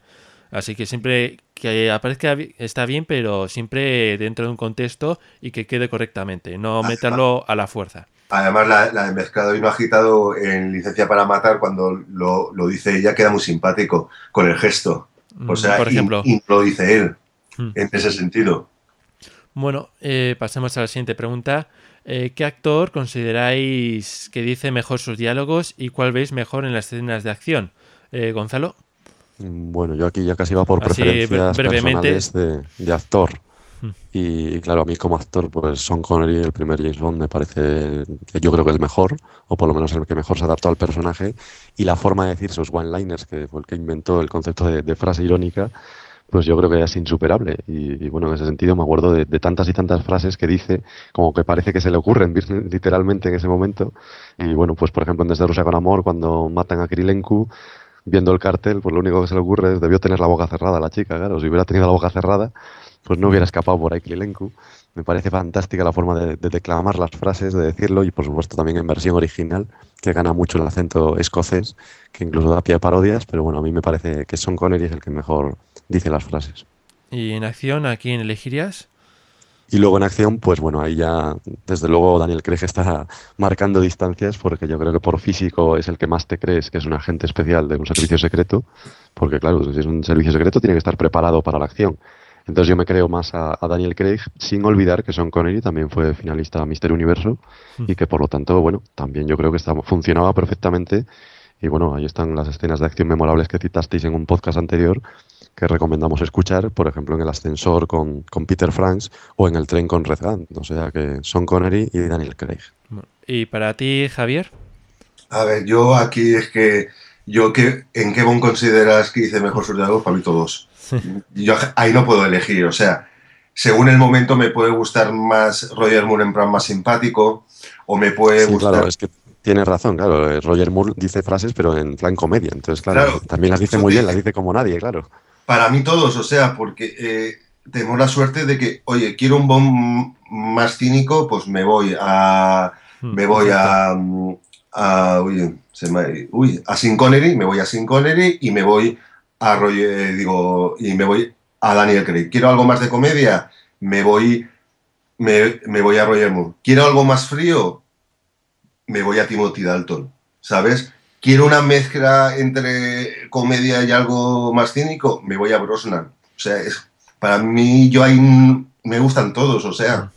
Así que siempre que aparezca está bien, pero siempre dentro de un contexto y que quede correctamente, no meterlo a la fuerza. Además, la, de Mezclado y no agitado en Licencia para Matar, cuando lo, dice ella, queda muy simpático con el gesto. O mm, sea, por ejemplo. Y, lo dice él, mm. en ese sentido. Bueno, eh, pasemos a la siguiente pregunta. Eh, ¿Qué actor consideráis que dice mejor sus diálogos y cuál veis mejor en las escenas de acción? Eh, Gonzalo. Bueno, yo aquí ya casi va por preferencias personales de, actor. Y, claro, a mí como actor, pues Sean Connery, el primer James Bond, me parece yo creo que el mejor, o por lo menos el que mejor se adaptó al personaje. Y la forma de decir sus one-liners, que fue el que inventó el concepto de frase irónica, pues yo creo que es insuperable. Y, bueno, en ese sentido me acuerdo de, tantas y tantas frases que dice, como que parece que se le ocurren *laughs* literalmente en ese momento. Y bueno, pues por ejemplo en Desde Rusia con Amor, cuando matan a Kirilenko, viendo el cartel, pues lo único que se le ocurre es debió tener la boca cerrada la chica, claro. Si hubiera tenido la boca cerrada, pues no hubiera escapado por ahí Kirilenko. Me parece fantástica la forma de, declamar las frases, de decirlo y por supuesto también en versión original, que gana mucho el acento escocés, que incluso da pie a parodias, pero bueno, a mí me parece que Son Connery es el que mejor dice las frases. ¿Y en acción a quién elegirías? Y luego en acción, pues bueno, ahí ya, desde luego Daniel Craig está marcando distancias porque yo creo que por físico es el que más te crees que es un agente especial de un servicio secreto, porque claro, si es un servicio secreto tiene que estar preparado para la acción. Entonces yo me creo más a, Daniel Craig, sin olvidar que Sean Connery también fue finalista a Mister Universo hmm. y que por lo tanto, bueno, también yo creo que funcionaba perfectamente. Y bueno, ahí están las escenas de acción memorables que citasteis en un podcast anterior que recomendamos escuchar, por ejemplo, en el ascensor con, Peter Franks o en el tren con Red O sea que Sean Connery y Daniel Craig. ¿Y para ti, Javier? A ver, yo aquí es que yo que en qué bon consideras que hice mejor sus diálogos para mí todos. Yo ahí no puedo elegir, o sea, según el momento me puede gustar más Roger Moore en plan más simpático o me puede gustar... Claro, es que tienes razón, claro, eh, Roger Moore dice frases pero en plan comedia, entonces claro, también las dice muy bien, las dice como nadie, claro. Para mí todos, o sea, porque eh, tengo la suerte de que, oye, quiero un bomb más cínico, pues me voy a... Me voy a... a uy, se me, uy, a Sin Connery, me voy a Sin Connery y me voy a eh, digo, y me voy a Daniel Craig. ¿Quiero algo más de comedia? Me voy, me, voy a Roger Moore. ¿Quiero algo más frío? Me voy a Timothy Dalton, ¿sabes? ¿Quiero una mezcla entre comedia y algo más cínico? Me voy a Brosnan. O sea, es, para mí yo ahí me gustan todos, o sea,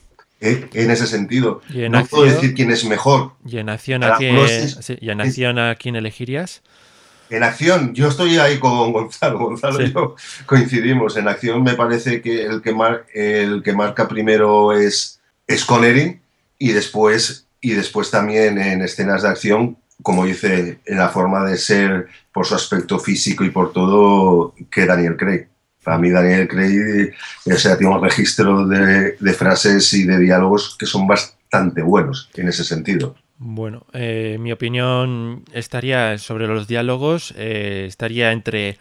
eh, en ese sentido. no puedo decir quién es mejor. ¿Y en acción a, quién, ¿y en acción a quién elegirías? En acción, yo estoy ahí con Gonzalo. Gonzalo y yo coincidimos. En acción me parece que el que, el que marca primero es, es Connery y después, y después también en escenas de acción, como dice, en la forma de ser, por su aspecto físico y por todo, que Daniel Craig. Para mí Daniel Craig o sea, tiene un registro de, de frases y de diálogos que son bastante buenos en ese sentido. Bueno, eh, mi opinión estaría sobre los diálogos, eh, estaría entre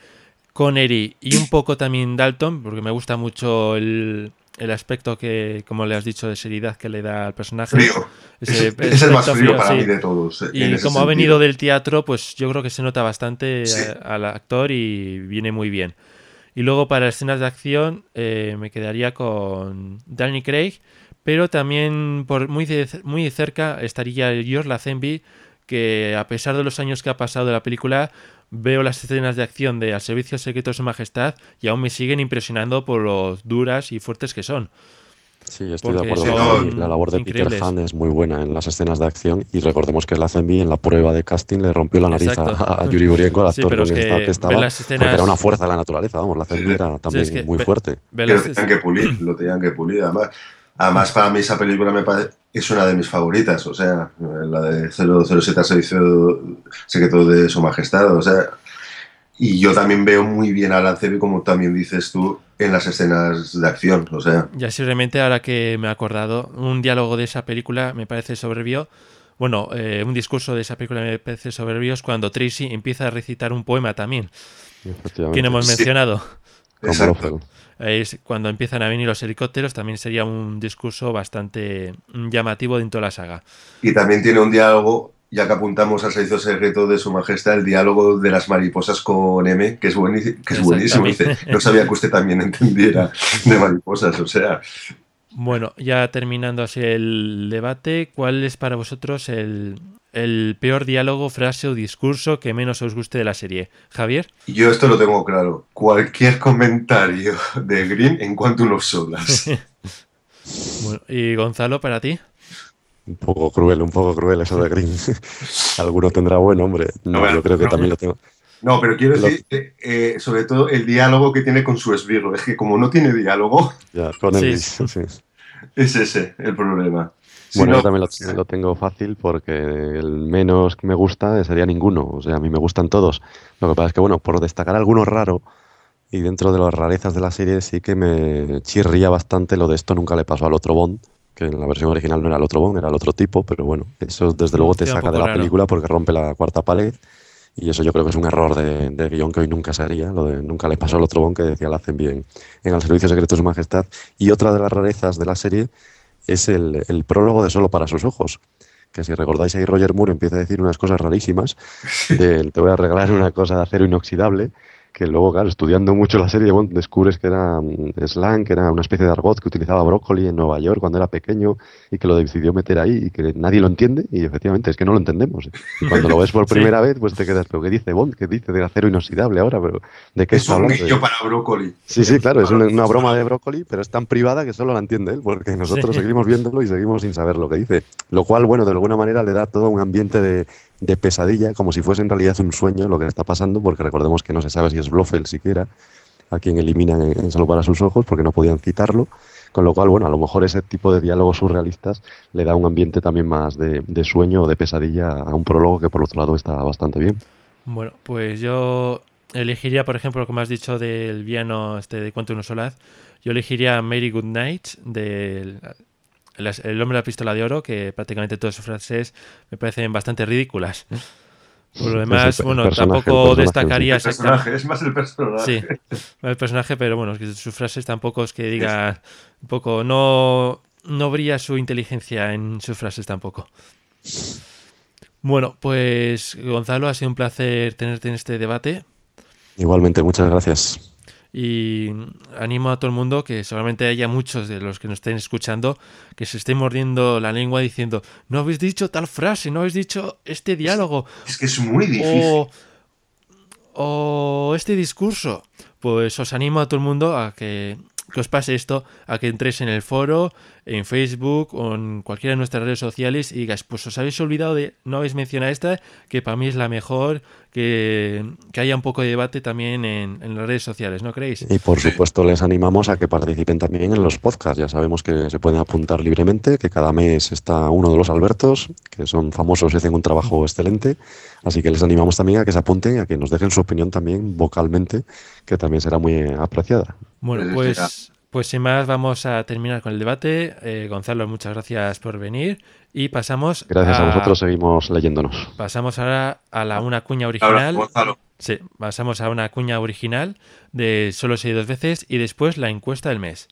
Connery y un poco también Dalton, porque me gusta mucho el, el aspecto que, como le has dicho, de seriedad que le da al personaje. Frío. Ese es, es el más frío frío, para sí. mí de todos. Y como ha venido del teatro, pues yo creo que se nota bastante Sí. al actor y viene muy bien. Y luego para escenas de acción eh, me quedaría con Danny Craig, pero también por muy, muy cerca estaría George Lazenby, que a pesar de los años que ha pasado de la película, veo las escenas de acción de Al Servicio Secreto de Su Majestad y aún me siguen impresionando por lo duras y fuertes que son. Sí, estoy de acuerdo son. La labor de increíbles. Peter Han es muy buena en las escenas de acción y recordemos que la Zenby en la prueba de casting le rompió la nariz a, Exacto. a Yuri Burienko, el Sí, actor pero con es que que estaba, las porque escenas- era una fuerza de la naturaleza, vamos, la Zenby era también es que muy ve- fuerte. Ve Que lo tenían que pulir, lo tenían que pulir. Además, además para mí esa película me parece, es una de mis favoritas. O sea, la de 007 al servicio secreto de su majestad. O sea, y yo también veo muy bien a Lancevi, como también dices tú, en las escenas de acción. O sea, Ya simplemente ahora que me he acordado, un diálogo de esa película me parece soberbio. Bueno, eh, un discurso de esa película me parece soberbio es cuando Tracy empieza a recitar un poema también, que no hemos Sí. mencionado. Con exacto. Es cuando empiezan a venir los helicópteros, también sería un discurso bastante mm, llamativo dentro de la saga. Y también tiene un diálogo, ya que apuntamos al servicio secreto de su majestad, el diálogo de las mariposas con M, que es, buenísimo. Que es buenísimo. Dice, no sabía que usted también entendiera de mariposas. O sea, Bueno, ya terminando así el debate, ¿cuál es para vosotros el, el peor diálogo, frase o discurso que menos os guste de la serie? Javier. yo esto lo tengo claro. Cualquier comentario de Green en cuanto a solas. *laughs* Bueno, y Gonzalo, para ti. Un poco cruel, un poco cruel eso de Green. *laughs* Alguno tendrá buen hombre. No, bueno, yo creo que no. también lo tengo. No, pero quiero Lo- decir, eh, eh, sobre todo, el diálogo que tiene con su esbirro. Es que como no tiene diálogo, *laughs* Ya, con Elvis, sí. sí. es ese el problema. Si Bueno, no- yo también lo, lo tengo fácil porque el menos que me gusta sería ninguno. O sea, a mí me gustan todos. Lo que pasa es que, bueno, por destacar alguno raro, y dentro de las rarezas de la serie sí que me chirría bastante lo de esto nunca le pasó al otro Bond, que en la versión original no era el otro Bond, era el otro tipo, pero bueno, eso desde luego te saca de la raro. película porque rompe la cuarta pared. Y eso yo creo que es un error de, de guion que hoy nunca se haría, lo de nunca le pasó al otro Bond que decía lo hacen bien en el Servicio Secreto de Su Majestad. Y otra de las rarezas de la serie es el, el prólogo de Solo para sus ojos. Que si recordáis ahí Roger Moore empieza a decir unas cosas rarísimas. *laughs* de, te voy a regalar una cosa de acero inoxidable. Que luego, claro, estudiando mucho la serie, Bond, descubres que era mm, slang, que era una especie de argot que utilizaba brócoli en Nueva York cuando era pequeño y que lo decidió meter ahí y que nadie lo entiende. Y efectivamente, es que no lo entendemos. Y cuando lo ves por *laughs* Sí. primera vez, pues te quedas, ¿pero qué dice Bond? ¿Qué dice de acero inoxidable ahora? ¿Pero de qué es está un para brócoli. Sí, sí, claro, es una, una broma de brócoli, pero es tan privada que solo la entiende él, porque nosotros Sí. seguimos viéndolo y seguimos sin saber lo que dice. Lo cual, bueno, de alguna manera le da todo un ambiente de, de pesadilla, como si fuese en realidad un sueño lo que está pasando, porque recordemos que no se sabe si es Blofeld siquiera, a quien eliminan en, en Solo para sus ojos, porque no podían citarlo. Con lo cual, bueno, a lo mejor ese tipo de diálogos surrealistas le da un ambiente también más de, de sueño o de pesadilla a un prólogo que por otro lado está bastante bien. Bueno, pues yo elegiría, por ejemplo, como has dicho del villano este de Uno Solaz, yo elegiría Mary Goodnight del el, el hombre de la pistola de oro, que prácticamente todas sus frases me parecen bastante ridículas. Por lo demás, Es el pe- bueno, tampoco destacaría El exactamente. personaje, es más el personaje. Sí, el personaje, pero bueno, es que sus frases tampoco es que diga un poco, no, no brilla su inteligencia en sus frases tampoco. Bueno, pues Gonzalo, ha sido un placer tenerte en este debate Igualmente, muchas gracias. Y animo a todo el mundo que solamente haya muchos de los que nos estén escuchando que se estén mordiendo la lengua diciendo, no habéis dicho tal frase, no habéis dicho este diálogo, Es que es muy difícil. o, o este discurso. Pues os animo a todo el mundo a que, que os pase esto, a que entréis en el foro, en Facebook o en cualquiera de nuestras redes sociales y digáis, pues os habéis olvidado de, no habéis mencionado esta, que para mí es la mejor, que, que haya un poco de debate también en, en las redes sociales, ¿no creéis? Y por supuesto les animamos a que participen también en los podcasts. Ya sabemos que se pueden apuntar libremente, que cada mes está uno de los Albertos, que son famosos y hacen un trabajo excelente. Así que les animamos también a que se apunten y a que nos dejen su opinión también vocalmente, que también será muy apreciada. Bueno, Pues pues sin más, vamos a terminar con el debate. Eh, Gonzalo, muchas gracias por venir. Y pasamos. Gracias a, a vosotros, seguimos leyéndonos. Pasamos ahora a la una cuña original. Gonzalo. Sí, pasamos a una cuña original de solo seis dos veces y después la encuesta del mes.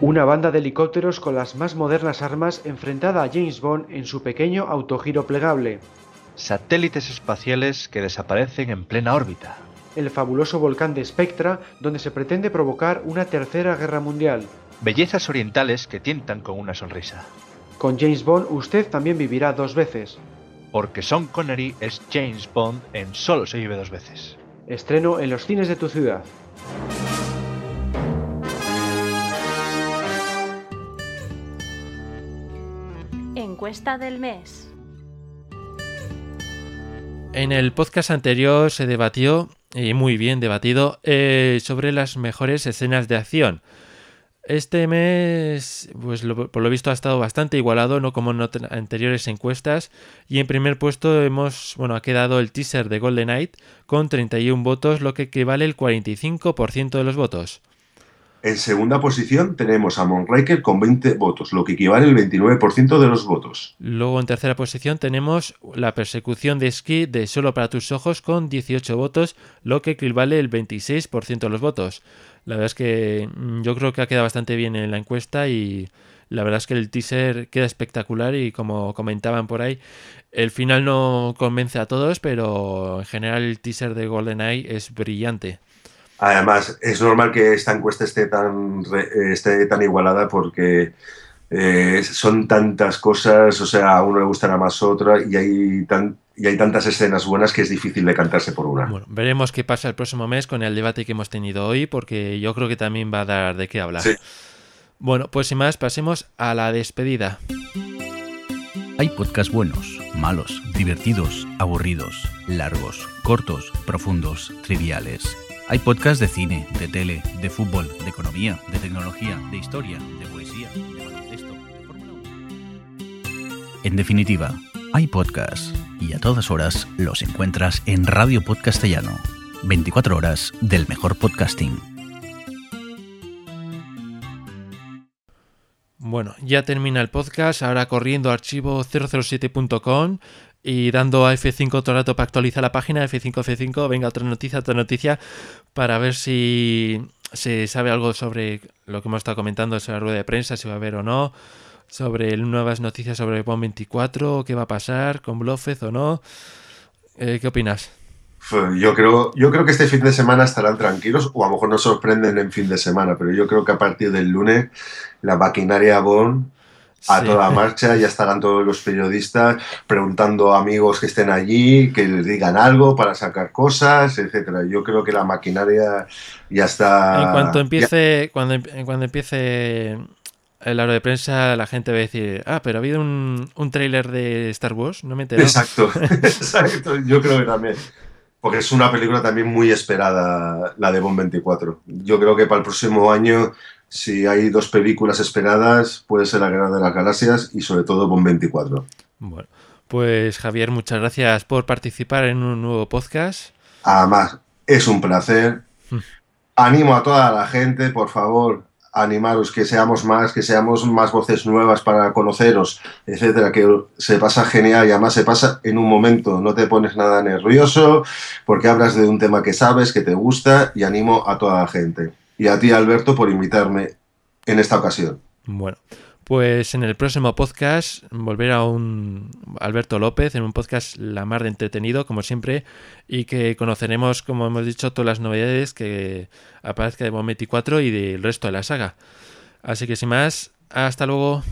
Una banda de helicópteros con las más modernas armas enfrentada a James Bond en su pequeño autogiro plegable. Satélites espaciales que desaparecen en plena órbita. El fabuloso volcán de Spectra, donde se pretende provocar una tercera guerra mundial. Bellezas orientales que tientan con una sonrisa. Con James Bond usted también vivirá dos veces. Porque Sean Connery es James Bond en Solo se vive dos veces. Estreno en los cines de tu ciudad. Encuesta del mes. En el podcast anterior se debatió, y muy bien debatido, eh, sobre las mejores escenas de acción. Este mes, pues por lo visto ha estado bastante igualado, no como en anteriores encuestas. Y en primer puesto hemos, bueno, ha quedado el teaser de Golden Knight con 31 votos, lo que equivale al 45% de los votos. En segunda posición tenemos a Monraker con 20 votos, lo que equivale al 29% de los votos. Luego en tercera posición tenemos la persecución de esquí de Solo para tus ojos con 18 votos, lo que equivale al 26% de los votos. La verdad es que mm, yo creo que ha quedado bastante bien en la encuesta y la verdad es que el teaser queda espectacular y como comentaban por ahí, el final no convence a todos, pero en general el teaser de GoldenEye es brillante. Además, es normal que esta encuesta esté tan, re- esté tan igualada porque eh, son tantas cosas, o sea, a uno le gustará más otra y hay, tan, y hay tantas escenas buenas que es difícil decantarse por una. Bueno, veremos qué pasa el próximo mes con el debate que hemos tenido hoy, porque yo creo que también va a dar de qué hablar. Sí. Bueno, pues sin más, pasemos a la despedida. Hay podcasts buenos, malos, divertidos, aburridos, largos, cortos, profundos, triviales. Hay podcasts de cine, de tele, de fútbol, de economía, de tecnología, de historia, de poesía, de baloncesto, de Fórmula 1. En definitiva, hay podcasts y a todas horas los encuentras en Radio Podcastellano. 24 horas del mejor podcasting. Bueno, ya termina el podcast, ahora corriendo a archivo 007.com y dando a F5 todo el rato para actualizar la página, F5, F5, venga otra noticia, otra noticia, para ver si se sabe algo sobre lo que hemos estado comentando sobre la rueda de prensa, si va a haber o no, sobre nuevas noticias sobre Bond 24, qué va a pasar con Bluffez o no. Eh, ¿Qué opinas? F- Yo creo, yo creo que este fin de semana estarán tranquilos, o a lo mejor nos sorprenden en fin de semana, pero yo creo que a partir del lunes la maquinaria Bond a Sí. toda marcha, ya estarán todos los periodistas preguntando a amigos que estén allí, que les digan algo para sacar cosas, etcétera. Yo creo que la maquinaria ya está. En cuanto ya- empiece, cuando, em- cuando empiece el aro de prensa, la gente va a decir, ah, pero ha habido un, un tráiler de Star Wars, no me he enterado. Exacto, *laughs* exacto. Yo creo que también. Porque es una película también muy esperada, la de Bond 24. Yo creo que para el próximo año, si hay dos películas esperadas, puede ser La Guerra de las Galaxias y sobre todo Bond 24. Bueno, pues Javier, muchas gracias por participar en un nuevo podcast. Además, es un placer. Mm. Animo a toda la gente, por favor, animaros, que seamos más, que seamos más voces nuevas para conoceros, etcétera, que se pasa genial y además se pasa en un momento, no te pones nada nervioso, porque hablas de un tema que sabes, que te gusta y animo a toda la gente. Y a ti, Alberto, por invitarme en esta ocasión. Bueno, pues en el próximo podcast volverá un Alberto López en un podcast la mar de entretenido, como siempre, y que conoceremos, como hemos dicho, todas las novedades que aparezca de Bond 24 y del resto de la saga. Así que sin más, hasta luego.